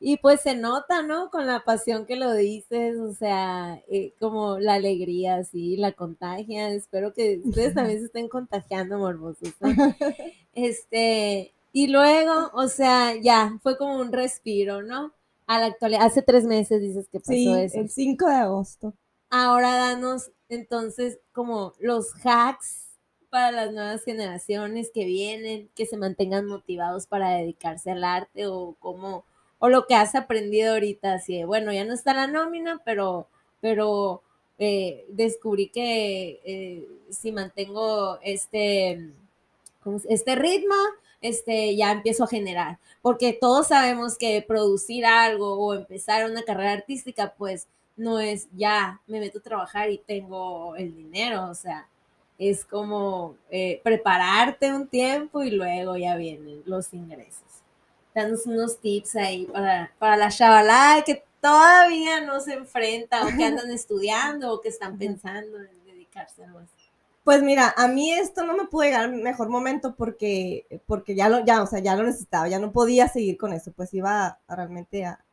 y pues se nota, ¿no? Con la pasión que lo dices, o sea, eh, como la alegría, sí, la contagia. Espero que ustedes también se estén contagiando, morbosos. Este, y luego, o sea, ya, fue como un respiro, ¿no? A la actualidad, hace tres meses dices que pasó sí, eso. El 5 de agosto. Ahora danos entonces como los hacks para las nuevas generaciones que vienen, que se mantengan motivados para dedicarse al arte o como o lo que has aprendido ahorita, así de, bueno, ya no está la nómina, pero, pero eh, descubrí que eh, si mantengo este, este ritmo, este, ya empiezo a generar, porque todos sabemos que producir algo o empezar una carrera artística, pues no es ya me meto a trabajar y tengo el dinero, o sea, es como eh, prepararte un tiempo y luego ya vienen los ingresos. Danos unos tips ahí para, para la chavalada que todavía no se enfrenta o que andan estudiando o que están pensando en dedicarse a algo así. Pues mira, a mí esto no me pudo llegar al mejor momento porque, porque ya lo, ya, o sea, ya lo necesitaba, ya no podía seguir con eso, pues iba realmente a,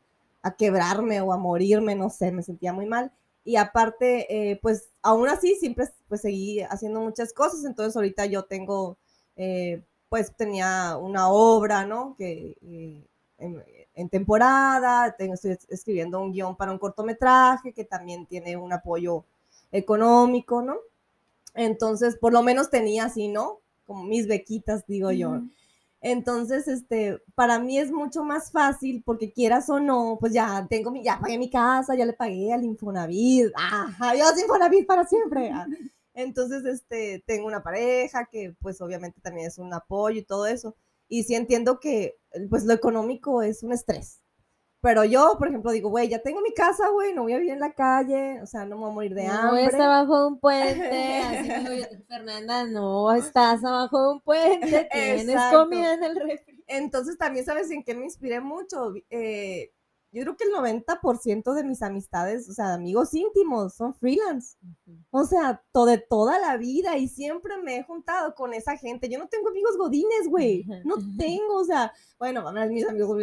a quebrarme o a morirme, no sé, me sentía muy mal. Y aparte, eh, pues aún así siempre pues seguí haciendo muchas cosas, entonces ahorita yo tengo, eh, pues tenía una obra, ¿no? Que eh, en temporada, tengo, estoy escribiendo un guion para un cortometraje que también tiene un apoyo económico, ¿no? Entonces, por lo menos tenía así, ¿no? Como mis bequitas, digo yo. Entonces, este, para mí es mucho más fácil porque quieras o no, pues ya tengo mi, ya pagué mi casa, ya le pagué al Infonavit, ah, adiós Infonavit para siempre. ah. Entonces, este, tengo una pareja que pues obviamente también es un apoyo y todo eso. Y sí entiendo que pues lo económico es un estrés. Pero yo, por ejemplo, digo, güey, ya tengo mi casa, güey, no voy a vivir en la calle, o sea, no me voy a morir de No hambre. estás abajo de un puente, así como yo, Fernanda, no estás abajo de un puente, tienes Exacto. comida en el refri. Entonces también sabes en qué me inspiré mucho. Eh, yo creo que el 90% de mis amistades, o sea, amigos íntimos, son freelance. O sea, to- de toda la vida y siempre me he juntado con esa gente. Yo no tengo amigos godines, güey. No tengo, o sea, bueno, mis amigos,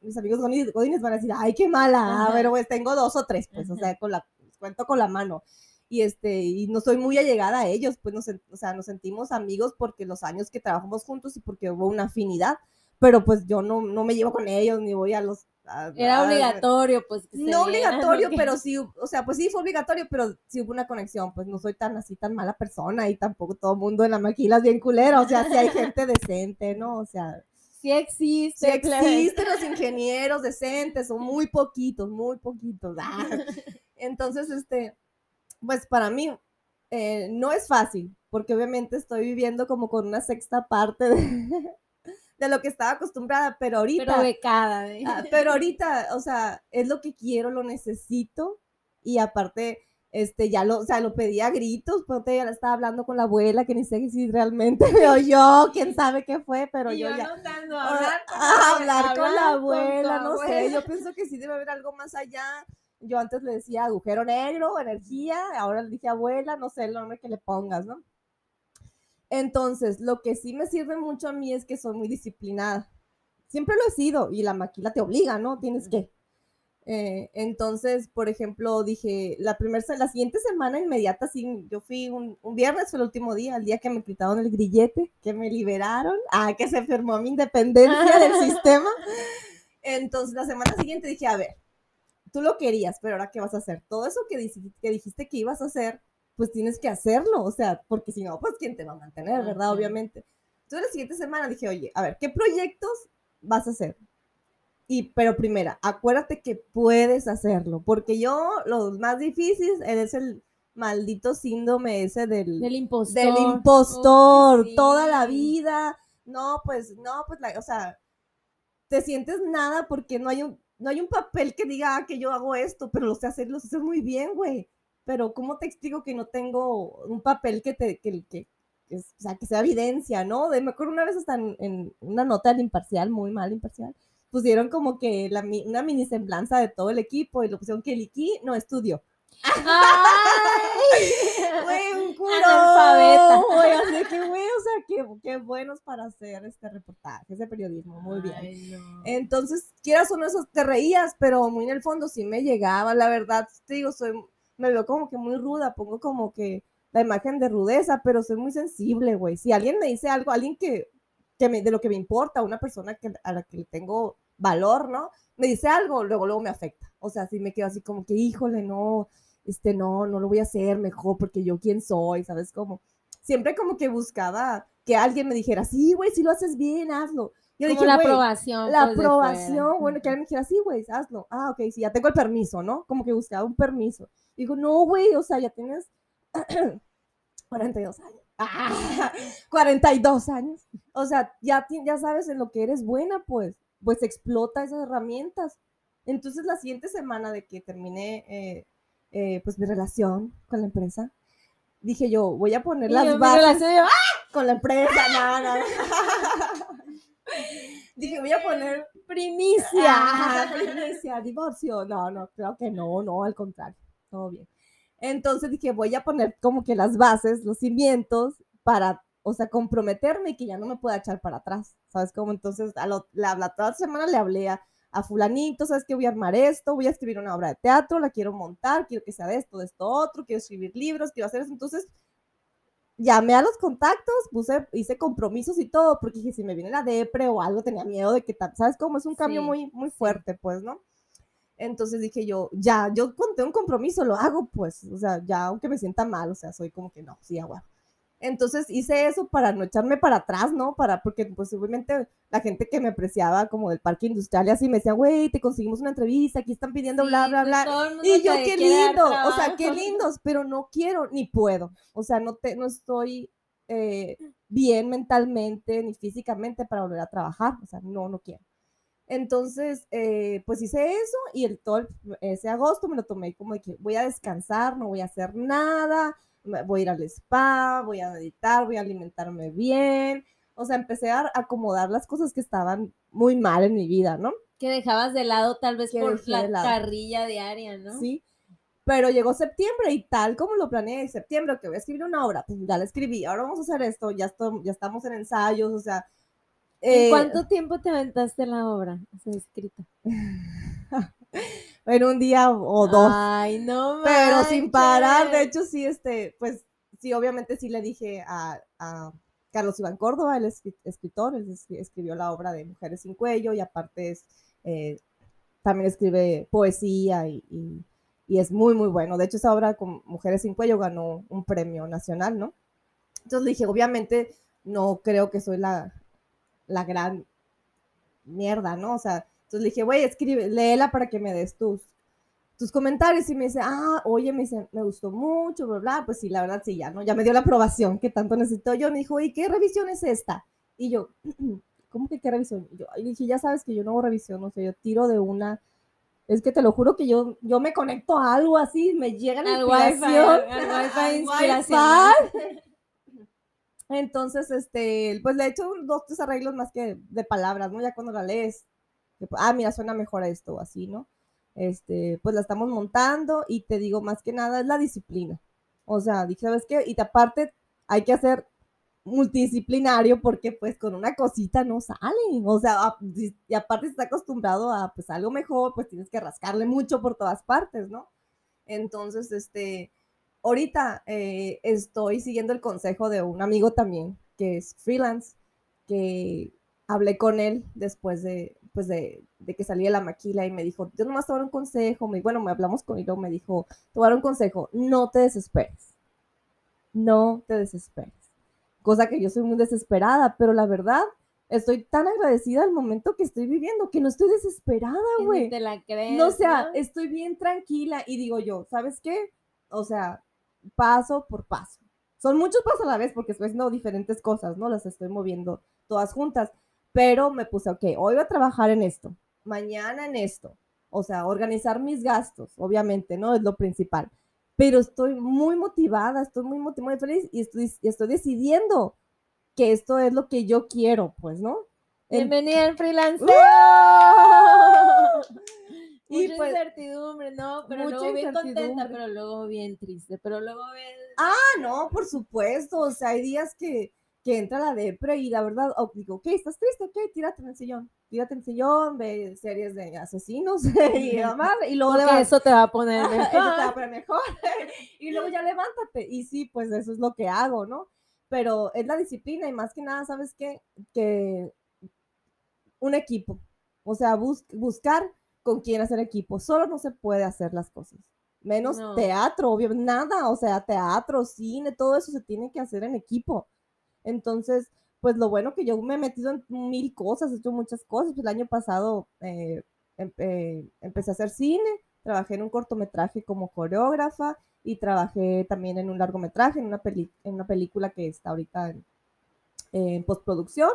mis amigos godines van a decir, ay, qué mala, Ajá. pero pues tengo dos o tres, pues, o sea, con la, cuento con la mano. Y este, y no soy muy allegada a ellos, pues, nos, o sea, nos sentimos amigos porque los años que trabajamos juntos y porque hubo una afinidad, pero pues yo no, no me llevo con ellos, ni voy a los... a- Era a- obligatorio, pues. que no obligatorio, pero sí, o sea, pues sí fue obligatorio, pero sí hubo una conexión, pues no soy tan así, tan mala persona y tampoco todo el mundo en la maquila es bien culero, o sea, sí hay gente decente, ¿no? O sea, Sí existe. sí claro. existen los ingenieros decentes, son muy poquitos, muy poquitos. ah. Entonces, este, pues para mí eh, no es fácil, porque obviamente estoy viviendo como con una sexta parte de, de lo que estaba acostumbrada, pero ahorita... Pero becada. ¿eh? Ah, pero ahorita, o sea, es lo que quiero, lo necesito. Y aparte, este, ya lo, o sea, lo pedí a gritos, porque ya estaba hablando con la abuela, que ni sé si realmente me oyó, quién sabe qué fue, pero Y yo yo ya. hablar con, ah, hablar con la con abuela, no sé, yo pienso que sí debe haber algo más allá. Yo antes le decía agujero negro, energía, ahora le dije abuela, no sé el nombre que le pongas, ¿no? Entonces, lo que sí me sirve mucho a mí es que soy muy disciplinada. Siempre lo he sido y la maquila te obliga, ¿no? Tienes que. Eh, entonces, por ejemplo, dije, la primera, la siguiente semana inmediata, sí, yo fui un, un viernes, fue el último día, el día que me quitaron el grillete, que me liberaron, ah, que se firmó mi independencia del sistema. Entonces, la semana siguiente dije, a ver, tú lo querías, pero ahora qué vas a hacer? Todo eso que, que dijiste que ibas a hacer, pues tienes que hacerlo, o sea, porque si no, pues quién te va a mantener, ¿verdad? Obviamente. Entonces, la siguiente semana dije, oye, a ver, ¿qué proyectos vas a hacer? Y, pero primera, acuérdate que puedes hacerlo, porque yo, lo más difícil es el maldito síndrome ese del, Del impostor. del impostor Uy, sí. toda la vida. No, pues, no, pues, la- o sea, te sientes nada porque no hay un, no hay un papel que diga ah, que yo hago esto, pero lo sé hacer, lo sé hacer muy bien, güey. Pero, ¿cómo te explico que no tengo un papel que te, que, que, que o sea, que sea evidencia, ¿no? De, me acuerdo una vez hasta en, en una nota del imparcial, muy mal imparcial, pusieron como que la, una mini semblanza de todo el equipo y lo pusieron que el Iki no estudió. Güey, un culo. Analfabeta. Güey, así que, güey, o sea, qué, qué buenos para hacer este reportaje, ese periodismo, muy bien. Ay, no. Entonces, quieras o no, esos te reías, pero muy en el fondo sí me llegaba, la verdad, te digo, soy, me veo como que muy ruda, pongo como que la imagen de rudeza, pero soy muy sensible, güey. Si alguien me dice algo, alguien que, que me, de lo que me importa, una persona que, a la que tengo valor, ¿no? Me dice algo, luego, luego me afecta. O sea, sí me quedo así como que, híjole, no, este, no, no lo voy a hacer mejor porque yo quién soy, ¿sabes cómo? Siempre como que buscaba que alguien me dijera, sí, güey, si lo haces bien, hazlo. Yo Como dije, la "Güey, aprobación. la pues, aprobación, bueno, que alguien me dijera, sí, güey, hazlo. Ah, ok, sí, ya tengo el permiso, ¿no? Como que buscaba un permiso. Digo, no, güey, o sea, ya tienes 42 años. Ah, 42 años. O sea, ya, ya sabes en lo que eres buena, pues, pues explota esas herramientas. Entonces, la siguiente semana de que terminé, eh, eh, pues, mi relación con la empresa, dije yo, voy a poner Y las yo, mi bases relación, yo, ¡ah! con la empresa, no, no. Dije, voy a poner Primicia. Ah, primicia, divorcio. No, no, creo que no, no, al contrario, todo bien. Entonces dije, voy a poner como que las bases, los cimientos para, o sea, comprometerme y que ya no me pueda echar para atrás, ¿sabes cómo? Entonces, a lo, la, la toda semana le hablé a, a fulanito, ¿sabes qué? Voy a armar esto, voy a escribir una obra de teatro, la quiero montar, quiero que sea de esto, de esto otro, quiero escribir libros, quiero hacer eso. Entonces, llamé a los contactos, puse, hice compromisos y todo, porque dije, si me viene la depre o algo, tenía miedo de que, ¿sabes cómo? Es un cambio Sí, muy, muy fuerte, pues, ¿no? Entonces dije yo, ya, yo conté un compromiso, lo hago, pues, o sea, ya, aunque me sienta mal, o sea, soy como que no, sí, agua. Entonces hice eso para no echarme para atrás, ¿no? Para, porque pues obviamente la gente que me apreciaba como del parque industrial y así me decía, güey, te conseguimos una entrevista, aquí están pidiendo bla, Sí, bla, pues, bla. mundo Y yo, qué lindo, o sea, qué lindos, pero no quiero ni puedo. O sea, no, te, no estoy eh, bien mentalmente ni físicamente para volver a trabajar. O sea, no, no quiero. Entonces, eh, pues hice eso y el, todo ese agosto me lo tomé como de que voy a descansar, no voy a hacer nada, voy a ir al spa, voy a meditar, voy a alimentarme bien. O sea, empecé a acomodar las cosas que estaban muy mal en mi vida, ¿no? Que dejabas de lado tal vez Que por la de carrilla diaria, ¿no? Sí. Pero llegó septiembre y tal como lo planeé, septiembre, que voy a escribir una obra, pues ya la escribí, ahora vamos a hacer esto, ya, esto- ya estamos en ensayos, o sea... ¿En eh, cuánto tiempo te aventaste la obra? O sea, escrita. En un día o dos, Ay, no pero sin parar, de hecho sí, este, pues sí, obviamente sí le dije a, a Carlos Iván Córdoba, el escri- escritor, él es- escribió la obra de Mujeres sin Cuello y aparte es, eh, también escribe poesía y, y- y es muy, muy bueno. De hecho, esa obra con Mujeres sin Cuello ganó un premio nacional, ¿no? Entonces le dije, obviamente no creo que soy la, la gran mierda, ¿no? O sea, entonces le dije, güey, escribe, léela para que me des tus, tus comentarios y me dice, ah, oye, me dice, me gustó mucho, bla, bla, pues sí, la verdad sí, ya, ¿no? Ya me dio la aprobación que tanto necesito yo, me dijo, ¿y qué revisión es esta? Y yo, ¿cómo que qué revisión? Y yo y dije, ya sabes que yo no hago revisión, o sea, yo tiro de una, es que te lo juro que yo, yo me conecto a algo así, me llega la Al wifi, inspiración. al wifi Al. Entonces, este, pues le he hecho dos, tres arreglos más que de palabras, ¿no? Ya cuando la lees, ah, mira, suena mejor esto, o así, ¿no? Este, pues la estamos montando y te digo, más que nada es la disciplina. O sea, dije, ¿sabes qué? Y te- aparte hay que hacer multidisciplinario porque pues con una cosita no sale. O sea, a- y aparte está acostumbrado a pues algo mejor, pues tienes que rascarle mucho por todas partes, ¿no? Entonces, este, ahorita eh, estoy siguiendo el consejo de un amigo también, que es freelance, que hablé con él después de, pues de, de que salí de la maquila y me dijo, yo nomás te voy a dar un consejo, me, bueno, me hablamos con luego me dijo, te voy a dar un consejo, no te desesperes, no te desesperes. Cosa que yo soy muy desesperada, pero la verdad, estoy tan agradecida al momento que estoy viviendo, que no estoy desesperada, güey. te la crees. No, o sea, ¿no? estoy bien tranquila y digo yo, ¿sabes qué? O sea, paso por paso. Son muchos pasos a la vez porque estoy haciendo diferentes cosas, ¿no? Las estoy moviendo todas juntas. Pero me puse, ok, hoy voy a trabajar en esto, mañana en esto. O sea, organizar mis gastos, obviamente, ¿no? Es lo principal. Pero estoy muy motivada, estoy muy motivada, muy feliz y estoy, y estoy decidiendo que esto es lo que yo quiero, pues, ¿no? En- Bienvenida al freelance. Y Mucha pues- incertidumbre, ¿no? Pero luego bien contenta, pero luego bien triste, pero luego bien... Ah, no, por supuesto. O sea, hay días que, que entra la depre y la verdad, oh, digo, ok, estás triste, ok, tírate en el sillón. Tírate en el sillón, ve series de asesinos y demás, y luego levántate. eso te va a poner Eso te va a mejor. poner mejor. y luego ya levántate. Y sí, pues eso es lo que hago, ¿no? Pero es la disciplina y más que nada, ¿sabes qué? Que un equipo. O sea, bus- buscar con quién hacer equipo. Solo no se puede hacer las cosas. Menos No. teatro, obvio, nada. O sea, teatro, cine, todo eso se tiene que hacer en equipo. Entonces, pues lo bueno que yo me he metido en mil cosas, he hecho muchas cosas. Pues el año pasado eh, em- eh, empecé a hacer cine, trabajé en un cortometraje como coreógrafa y trabajé también en un largometraje, en una, peli- en una película que está ahorita en, en postproducción,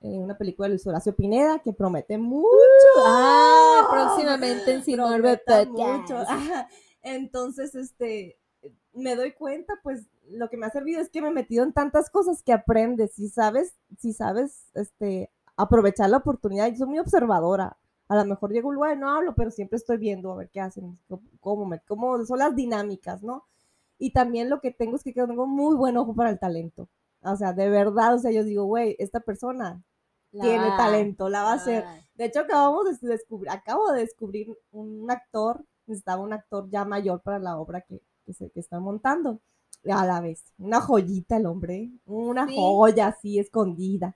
eh, una película de Luis Horacio Pineda que promete mucho. Ah, próximamente en Sin Orbe Promete Podcast. mucho. Entonces, este, me doy cuenta, pues, lo que me ha servido es que me he metido en tantas cosas que aprendes, si sabes, si sabes, este, aprovechar la oportunidad. Yo soy muy observadora. A lo mejor llego un lugar y no hablo, pero siempre estoy viendo a ver qué hacen, cómo, me- cómo son las dinámicas, ¿no? Y también lo que tengo es que tengo muy buen ojo para el talento. O sea, de verdad, o sea, yo digo, güey, esta persona La tiene va, talento, la va a hacer. va. De hecho, acabamos de descubrir, acabo de descubrir un actor, necesitaba un actor ya mayor para la obra que, que se que está montando. a la vez, una joyita el hombre, una Sí. joya así escondida.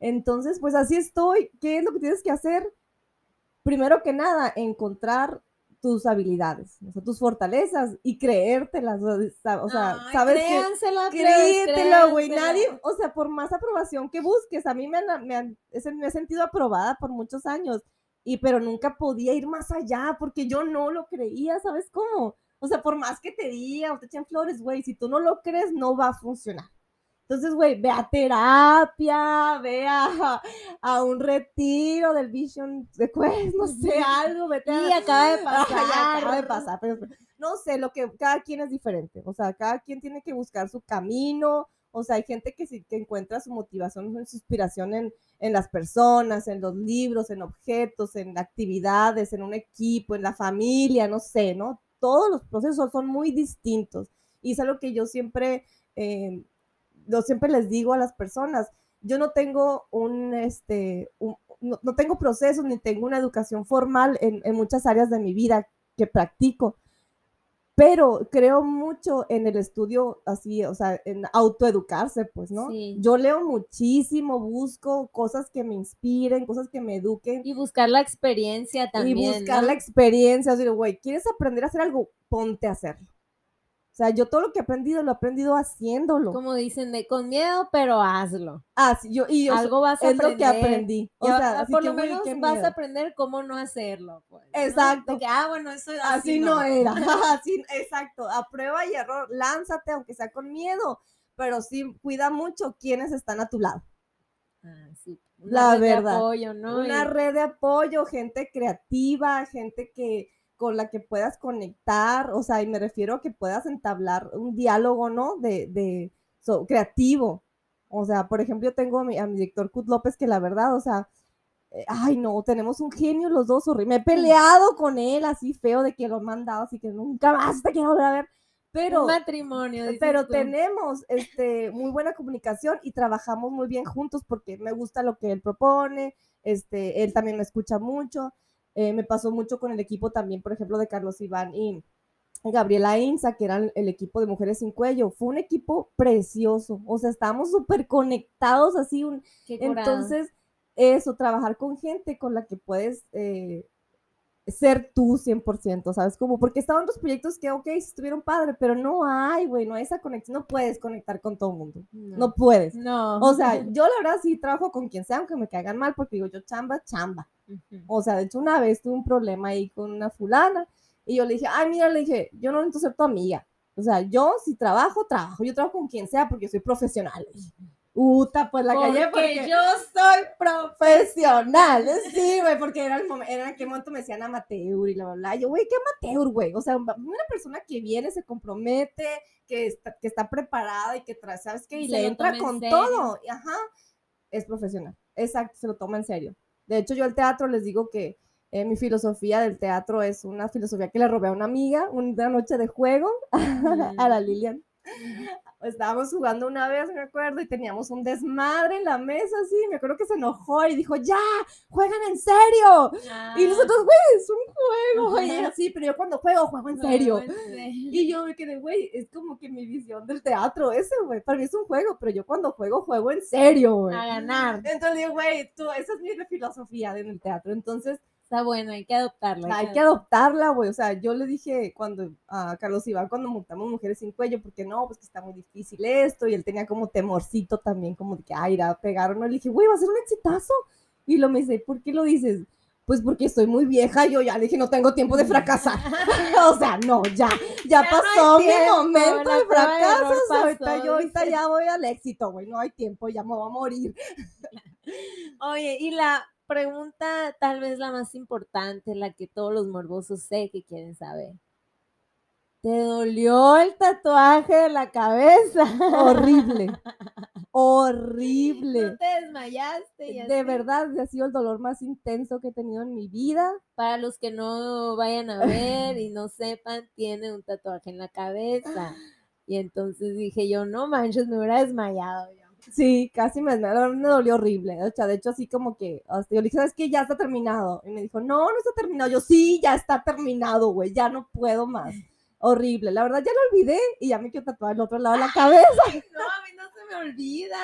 Entonces, pues así estoy. ¿Qué es lo que tienes que hacer? Primero que nada, encontrar tus habilidades, o sea, tus fortalezas y creértelas. O sea, Ay, sabes que créansela, plebes, créetelo, güey. Nadie, o sea, por más aprobación que busques, a mí me, han, me, han- me he sentido aprobada por muchos años, y pero nunca podía ir más allá porque yo no lo creía, ¿sabes cómo? O sea, por más que te diga o te echen flores, güey, si tú no lo crees, no va a funcionar. Entonces, güey, ve a terapia, ve a, a un retiro del Vision de Quest, no sé, algo, vete a... Y acaba de Ay, pasar. acaba de pasar, pero no sé, lo que cada quien es diferente, o sea, cada quien tiene que buscar su camino, o sea, hay gente que sí que encuentra su motivación, su inspiración en, en las personas, en los libros, en objetos, en actividades, en un equipo, en la familia, no sé, ¿no? Todos los procesos son muy distintos. Y es algo que yo siempre, eh, siempre les digo a las personas, yo no tengo un, este, no, no tengo procesos ni tengo una educación formal en muchas áreas de mi vida que practico, pero creo mucho en el estudio así, o sea, en autoeducarse, pues, ¿no? Sí. Yo leo muchísimo, busco cosas que me inspiren, cosas que me eduquen Y buscar la experiencia también. y buscar ¿no? la experiencia. O sea, güey, ¿quieres aprender a hacer algo? Ponte a hacerlo. O sea, yo todo lo que he aprendido lo he aprendido haciéndolo. Como dicen, de con miedo, pero hazlo. Ah, sí, yo, y yo, Algo vas a es aprender. lo que aprendí. O sea, por lo menos vas a aprender cómo no hacerlo. Pues, ¿no? Exacto. De que, ah, bueno, eso así, Así no era. Así, exacto. A prueba y error. Lánzate, aunque sea con miedo. Pero sí, cuida mucho quienes están a tu lado. Ah, sí. La red de verdad. apoyo, ¿no? Una Y- red de apoyo, gente creativa, gente que con la que puedas conectar, o sea, y me refiero a que puedas entablar un diálogo, ¿no? De, de so- creativo. O sea, por ejemplo, yo tengo a mi, a mi director Kut López, que la verdad, o sea, eh, ay no, tenemos un genio los dos, horrible. Me he peleado con él así feo de que lo he mandado, así que nunca más te quiero volver a ver. Pero, un matrimonio. pero tú. tenemos este, muy buena comunicación y trabajamos muy bien juntos porque me gusta lo que él propone, este, él también me escucha mucho, eh, me pasó mucho con el equipo también, por ejemplo, de Carlos Iván y Gabriela Inza, que eran el equipo de Mujeres Sin Cuello, fue un equipo precioso, o sea, estábamos súper conectados así, un, entonces eso, trabajar con gente con la que puedes... eh, ser tú 100%, ¿sabes? Como porque estaban otros proyectos que, ok, estuvieron padre, pero no hay, güey, no hay esa conexión, no puedes conectar con todo el mundo, no puedes. No. O sea, yo la verdad sí trabajo con quien sea, aunque me caigan mal, porque digo, yo chamba, chamba. Ujú. O sea, de hecho una vez tuve un problema ahí con una fulana y yo le dije, ay, mira, le dije, yo no necesito ser tu amiga. O sea, yo si trabajo, trabajo, yo trabajo con quien sea porque soy profesional. dije. Uta, pues la Porque porque yo soy profesional. Sí, güey, porque era el momento, era en aquel momento me decían amateur y la bla. Yo, güey, ¿qué amateur, güey? O sea, una persona que viene, se compromete, que está, que está preparada y que trae, ¿sabes qué? Y Se le entra en con todo. Ajá, es profesional. Exacto, se lo toma en serio. De hecho, yo al teatro les digo que eh, mi filosofía del teatro es una filosofía que le robé a una amiga una noche de juego a la Lilian. Estábamos jugando una vez, me acuerdo, y teníamos un desmadre en la mesa, así. Me acuerdo que se enojó y dijo, ya, juegan en serio. Y nosotros, güey, es un juego. Y ella, sí, pero yo cuando juego, juego en serio. Y yo me quedé, güey, es como que mi visión del teatro ese, güey. Para mí es un juego, pero yo cuando juego, juego en serio, güey. A ganar. Entonces güey, tú, esa es mi filosofía en el teatro. Entonces, Está bueno, hay que adoptarlo. hay que adoptarla, güey. O sea, yo le dije cuando a Carlos Iván, cuando montamos Mujeres sin Cuello, porque no, pues que está muy difícil esto. Y él tenía como temorcito también, como de que, ay, irá a pegar o no. Le dije, güey, va a ser un exitazo. Y lo me dice, ¿por qué lo dices? Pues porque estoy muy vieja. Yo ya le dije, no tengo tiempo de fracasar. o sea, no, ya, ya, Ya no pasó hay mi momento de fracasos. Ahorita yo, ahorita ya voy al éxito, güey. No hay tiempo, ya me voy a morir. Oye, y la pregunta tal vez la más importante, la que todos los morbosos sé que quieren saber. ¿Te dolió el tatuaje de la cabeza? Horrible. Horrible. ¿No te desmayaste? De verdad, ha sido el dolor más intenso que he tenido en mi vida. Para los que no vayan a ver y no sepan, tiene un tatuaje en la cabeza. Y entonces dije yo, no manches, me hubiera desmayado yo. Sí, casi me, me, dolió horrible. O sea, de hecho, así como que, hasta yo le dije, ¿sabes qué? Ya está terminado. Y me dijo, no, no está terminado. Yo, sí, ya está terminado, güey, ya no puedo más. horrible. La verdad ya lo olvidé y ya me quiero tatuar el otro lado de la cabeza. No, a mí no se me olvida.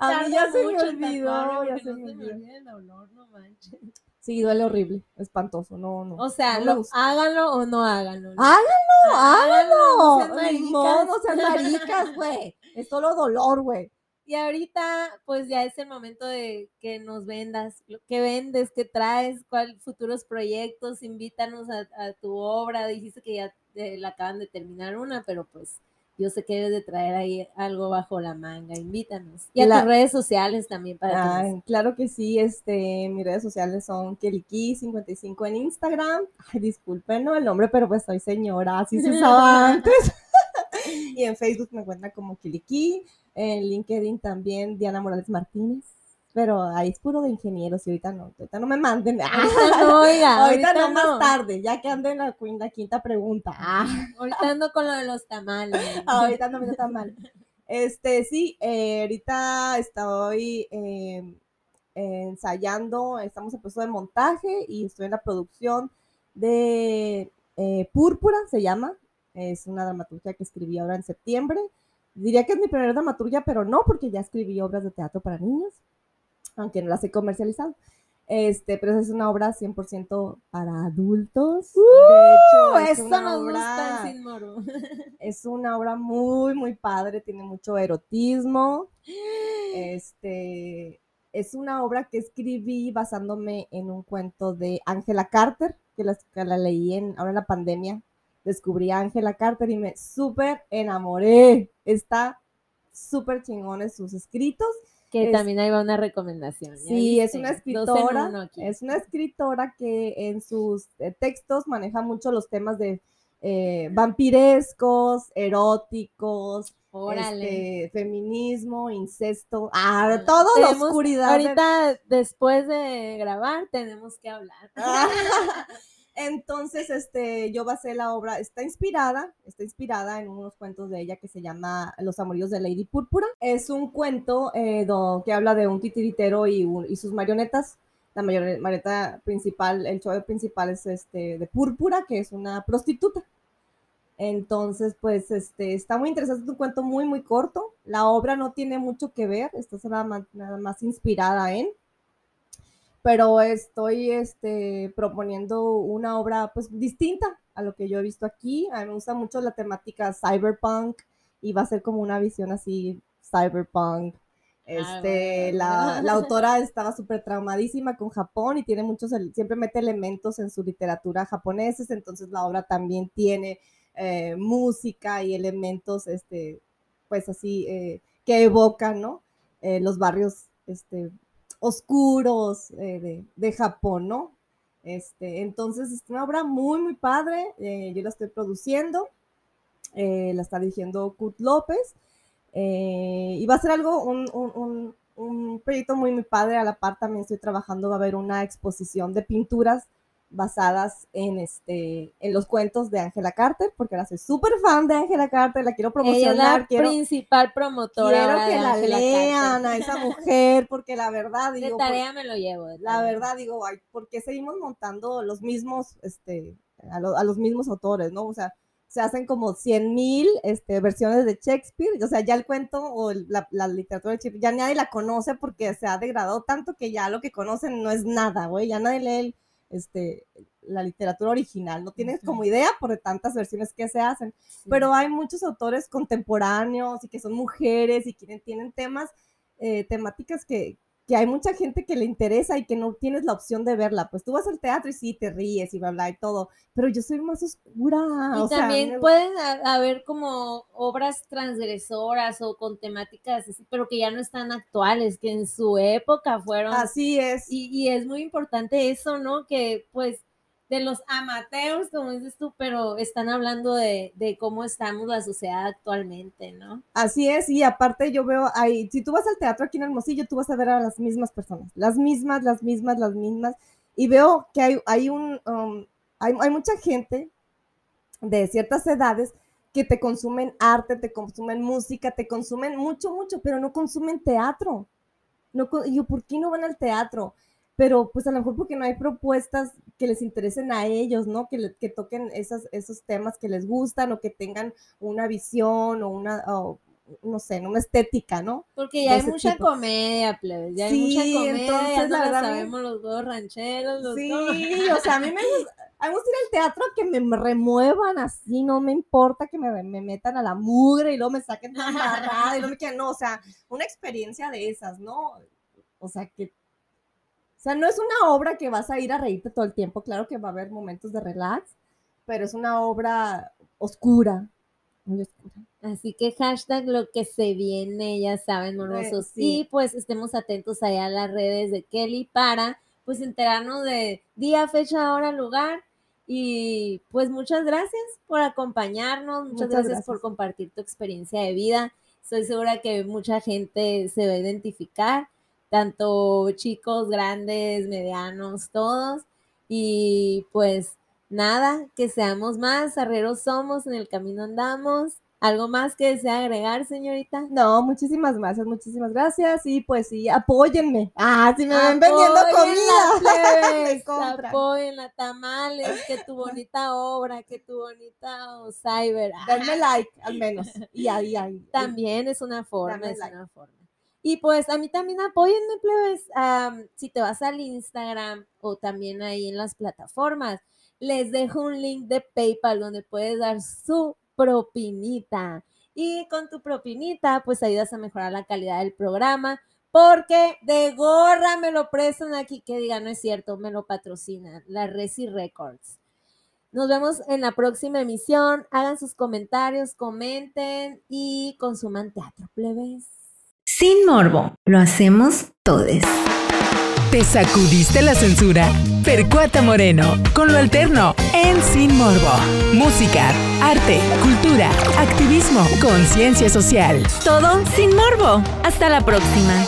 A mí ya se me olvidó, ya se me olvida el olor, no manches. Sí, duele horrible, espantoso, no, no. O sea, no lo- háganlo o no háganlo. ¿no? ¡Háganlo! Háganlo, no sean maricas, güey. Es solo dolor, güey. Y ahorita, pues ya es el momento de que nos vendas. ¿Qué vendes? ¿Qué traes? ¿Cuáles futuros proyectos? Invítanos a, a tu obra. Dijiste que ya eh, la acaban de terminar una, pero pues yo sé que debes de traer ahí algo bajo la manga. Invítanos. Y a La- tus redes sociales también para Ay, claro que sí, este, mis redes sociales son Keliki55 en Instagram. Ay, disculpen, no el nombre, pero pues soy señora, así se usaba antes. y en Facebook me encuentran como Keliki, en LinkedIn también Diana Morales Martínez. Pero ahí es puro de ingenieros y ahorita no, ahorita no me manden. Ahorita no, oiga, ahorita, no, no. más tarde, ya que ando en la, la quinta pregunta. Ah. Ahorita ando con lo de los tamales. ahorita no me está mal. Este, sí, eh, ahorita estoy eh, ensayando, estamos en proceso de montaje y estoy en la producción de eh, Púrpura, se llama. Es una dramaturgia que escribí ahora en septiembre. Diría que es mi primera dramaturgia, pero no, porque ya escribí obras de teatro para niños, aunque no las he comercializado. Este, pero es una obra 100% para adultos. de hecho, es Eso nos obra- gusta en Sin Moro. es una obra muy, muy padre, tiene mucho erotismo. Este, es una obra que escribí basándome en un cuento de Angela Carter, que la, que la leí en, ahora en la pandemia. Descubrí a Angela Carter y me súper enamoré. Está súper chingón en sus escritos. Que Es- también ahí va una recomendación. ¿ya Sí, es una escritora, es una escritora que en sus eh, textos maneja mucho los temas de eh, vampirescos, eróticos, este, feminismo, incesto, ah, toda la Tenemos- de- Ahorita, después de grabar, tenemos que hablar. Entonces, este, yo basé la obra, está inspirada, está inspirada en unos cuentos de ella que se llama Los amoríos de Lady Púrpura. Es un cuento eh, que habla de un titiritero y, sus marionetas. La marioneta principal, el show principal es este de Púrpura, que es una prostituta. Entonces, pues, este, está muy interesante, es un cuento muy, muy corto. La obra no tiene mucho que ver, está nada más, nada más inspirada en pero estoy este, proponiendo una obra pues distinta a lo que yo he visto aquí. A mí me gusta mucho la temática cyberpunk y va a ser como una visión así cyberpunk. Este, bueno. la, la autora estaba súper traumadísima con Japón y tiene muchos, siempre mete elementos en su literatura japoneses, entonces la obra también tiene eh, música y elementos, este, pues así, eh, que evocan, ¿no? Eh, los barrios, este, oscuros eh, de, de Japón, ¿no? Este, entonces es una obra muy, muy padre. eh, yo la estoy produciendo. eh, la está dirigiendo Kurt López. y va a ser algo, un, un- un- un proyecto muy, muy padre. A la par también estoy trabajando, va a haber una exposición de pinturas basadas en, este, en los cuentos de Angela Carter, porque ahora soy súper fan de Angela Carter, la quiero Ella es promocionar, la quiero, principal promotora. quiero que de la lean Carter. a esa mujer, porque la verdad, De digo, por- tarea me lo llevo. de la verdad digo, ay, ¿por qué seguimos montando los mismos, este, a, lo- a los mismos autores, ¿no? O sea, se hacen como 100 mil este, versiones de Shakespeare, o sea, ya el cuento o el- la, la literatura de Shakespeare, ya nadie la conoce porque se ha degradado tanto que ya lo que conocen no es nada, güey, ya nadie lee el- este, la literatura original, no tienes como idea por tantas versiones que se hacen Sí. pero hay muchos autores contemporáneos y que son mujeres y que tienen temas, eh, temáticas que, que hay mucha gente que le interesa y que no tienes la opción de verla. Pues tú vas al teatro y sí, te ríes y bla, bla, y todo, pero yo soy más oscura. Y o también pueden ha- haber como obras transgresoras o con temáticas pero que ya no están actuales, que en su época fueron. Así es. Y, y es muy importante eso, ¿no? Que pues de los amateurs, como dices tú, pero están hablando de, cómo estamos la sociedad actualmente, ¿no? Así es, y aparte yo veo ahí, si tú vas al teatro aquí en Hermosillo, tú vas a ver a las mismas personas, las mismas, las mismas, las mismas, y veo que hay, hay un, um, hay, hay mucha gente de ciertas edades que te consumen arte, te consumen música, te consumen mucho, mucho, pero no consumen teatro. No, yo, ¿por qué no van al teatro? Pero pues a lo mejor porque no hay propuestas que les interesen a ellos, ¿no? Que, le- que toquen esas, esos temas que les gustan o que tengan una visión o una, o, no sé, una estética, ¿no? Porque ya hay mucha tipo. comedia, plebes. Ya hay Sí, mucha comedia. ya entonces, no la verdad, sabemos los dos rancheros, los Sí, dos. o sea, a mí me gusta, a mí me gusta ir al teatro que me remuevan así, no me importa que me, me metan a la mugre y luego me saquen toda embarrada y luego me quedan, no, o sea, una experiencia de esas, ¿no? O sea, que, o sea, no es una obra que vas a ir a reírte todo el tiempo, claro que va a haber momentos de relax, pero es una obra oscura, muy oscura. Así que hashtag lo que se viene, ya saben, morbosos. sí. Y pues estemos atentos allá a las redes de Kelly para pues enterarnos de día, fecha, hora, lugar. Y pues muchas gracias por acompañarnos, muchas, Muchas gracias, gracias. por compartir tu experiencia de vida. Estoy segura que mucha gente se va a identificar, tanto chicos, grandes, medianos, todos. Y pues nada, que seamos más, arreros somos, en el camino andamos. ¿Algo más que desea agregar, señorita? No, muchísimas gracias, muchísimas gracias y pues sí, apóyenme. Ah, si me ven vendiendo comida. compran. Apóyenla, tamales, que tu bonita obra, que tu bonita oh, cyber. Ah, Denme like, al menos. Y ahí, ahí. También es una forma, Dame es like. una forma. Y pues a mí también apóyenme, plebes. si te vas al Instagram o también ahí en las plataformas, les dejo un link de PayPal donde puedes dar su propinita. Y con tu propinita, pues ayudas a mejorar la calidad del programa. Porque de gorra me lo prestan aquí, que diga, no es cierto, me lo patrocinan, la Resi Records. Nos vemos en la próxima emisión. Hagan sus comentarios, comenten y consuman teatro, plebes. Sin morbo, lo hacemos todes. ¿Te sacudiste la censura? Percuata Moreno, con lo alterno, en Sin Morbo. Música, arte, cultura, activismo, conciencia social. Todo sin morbo. Hasta la próxima.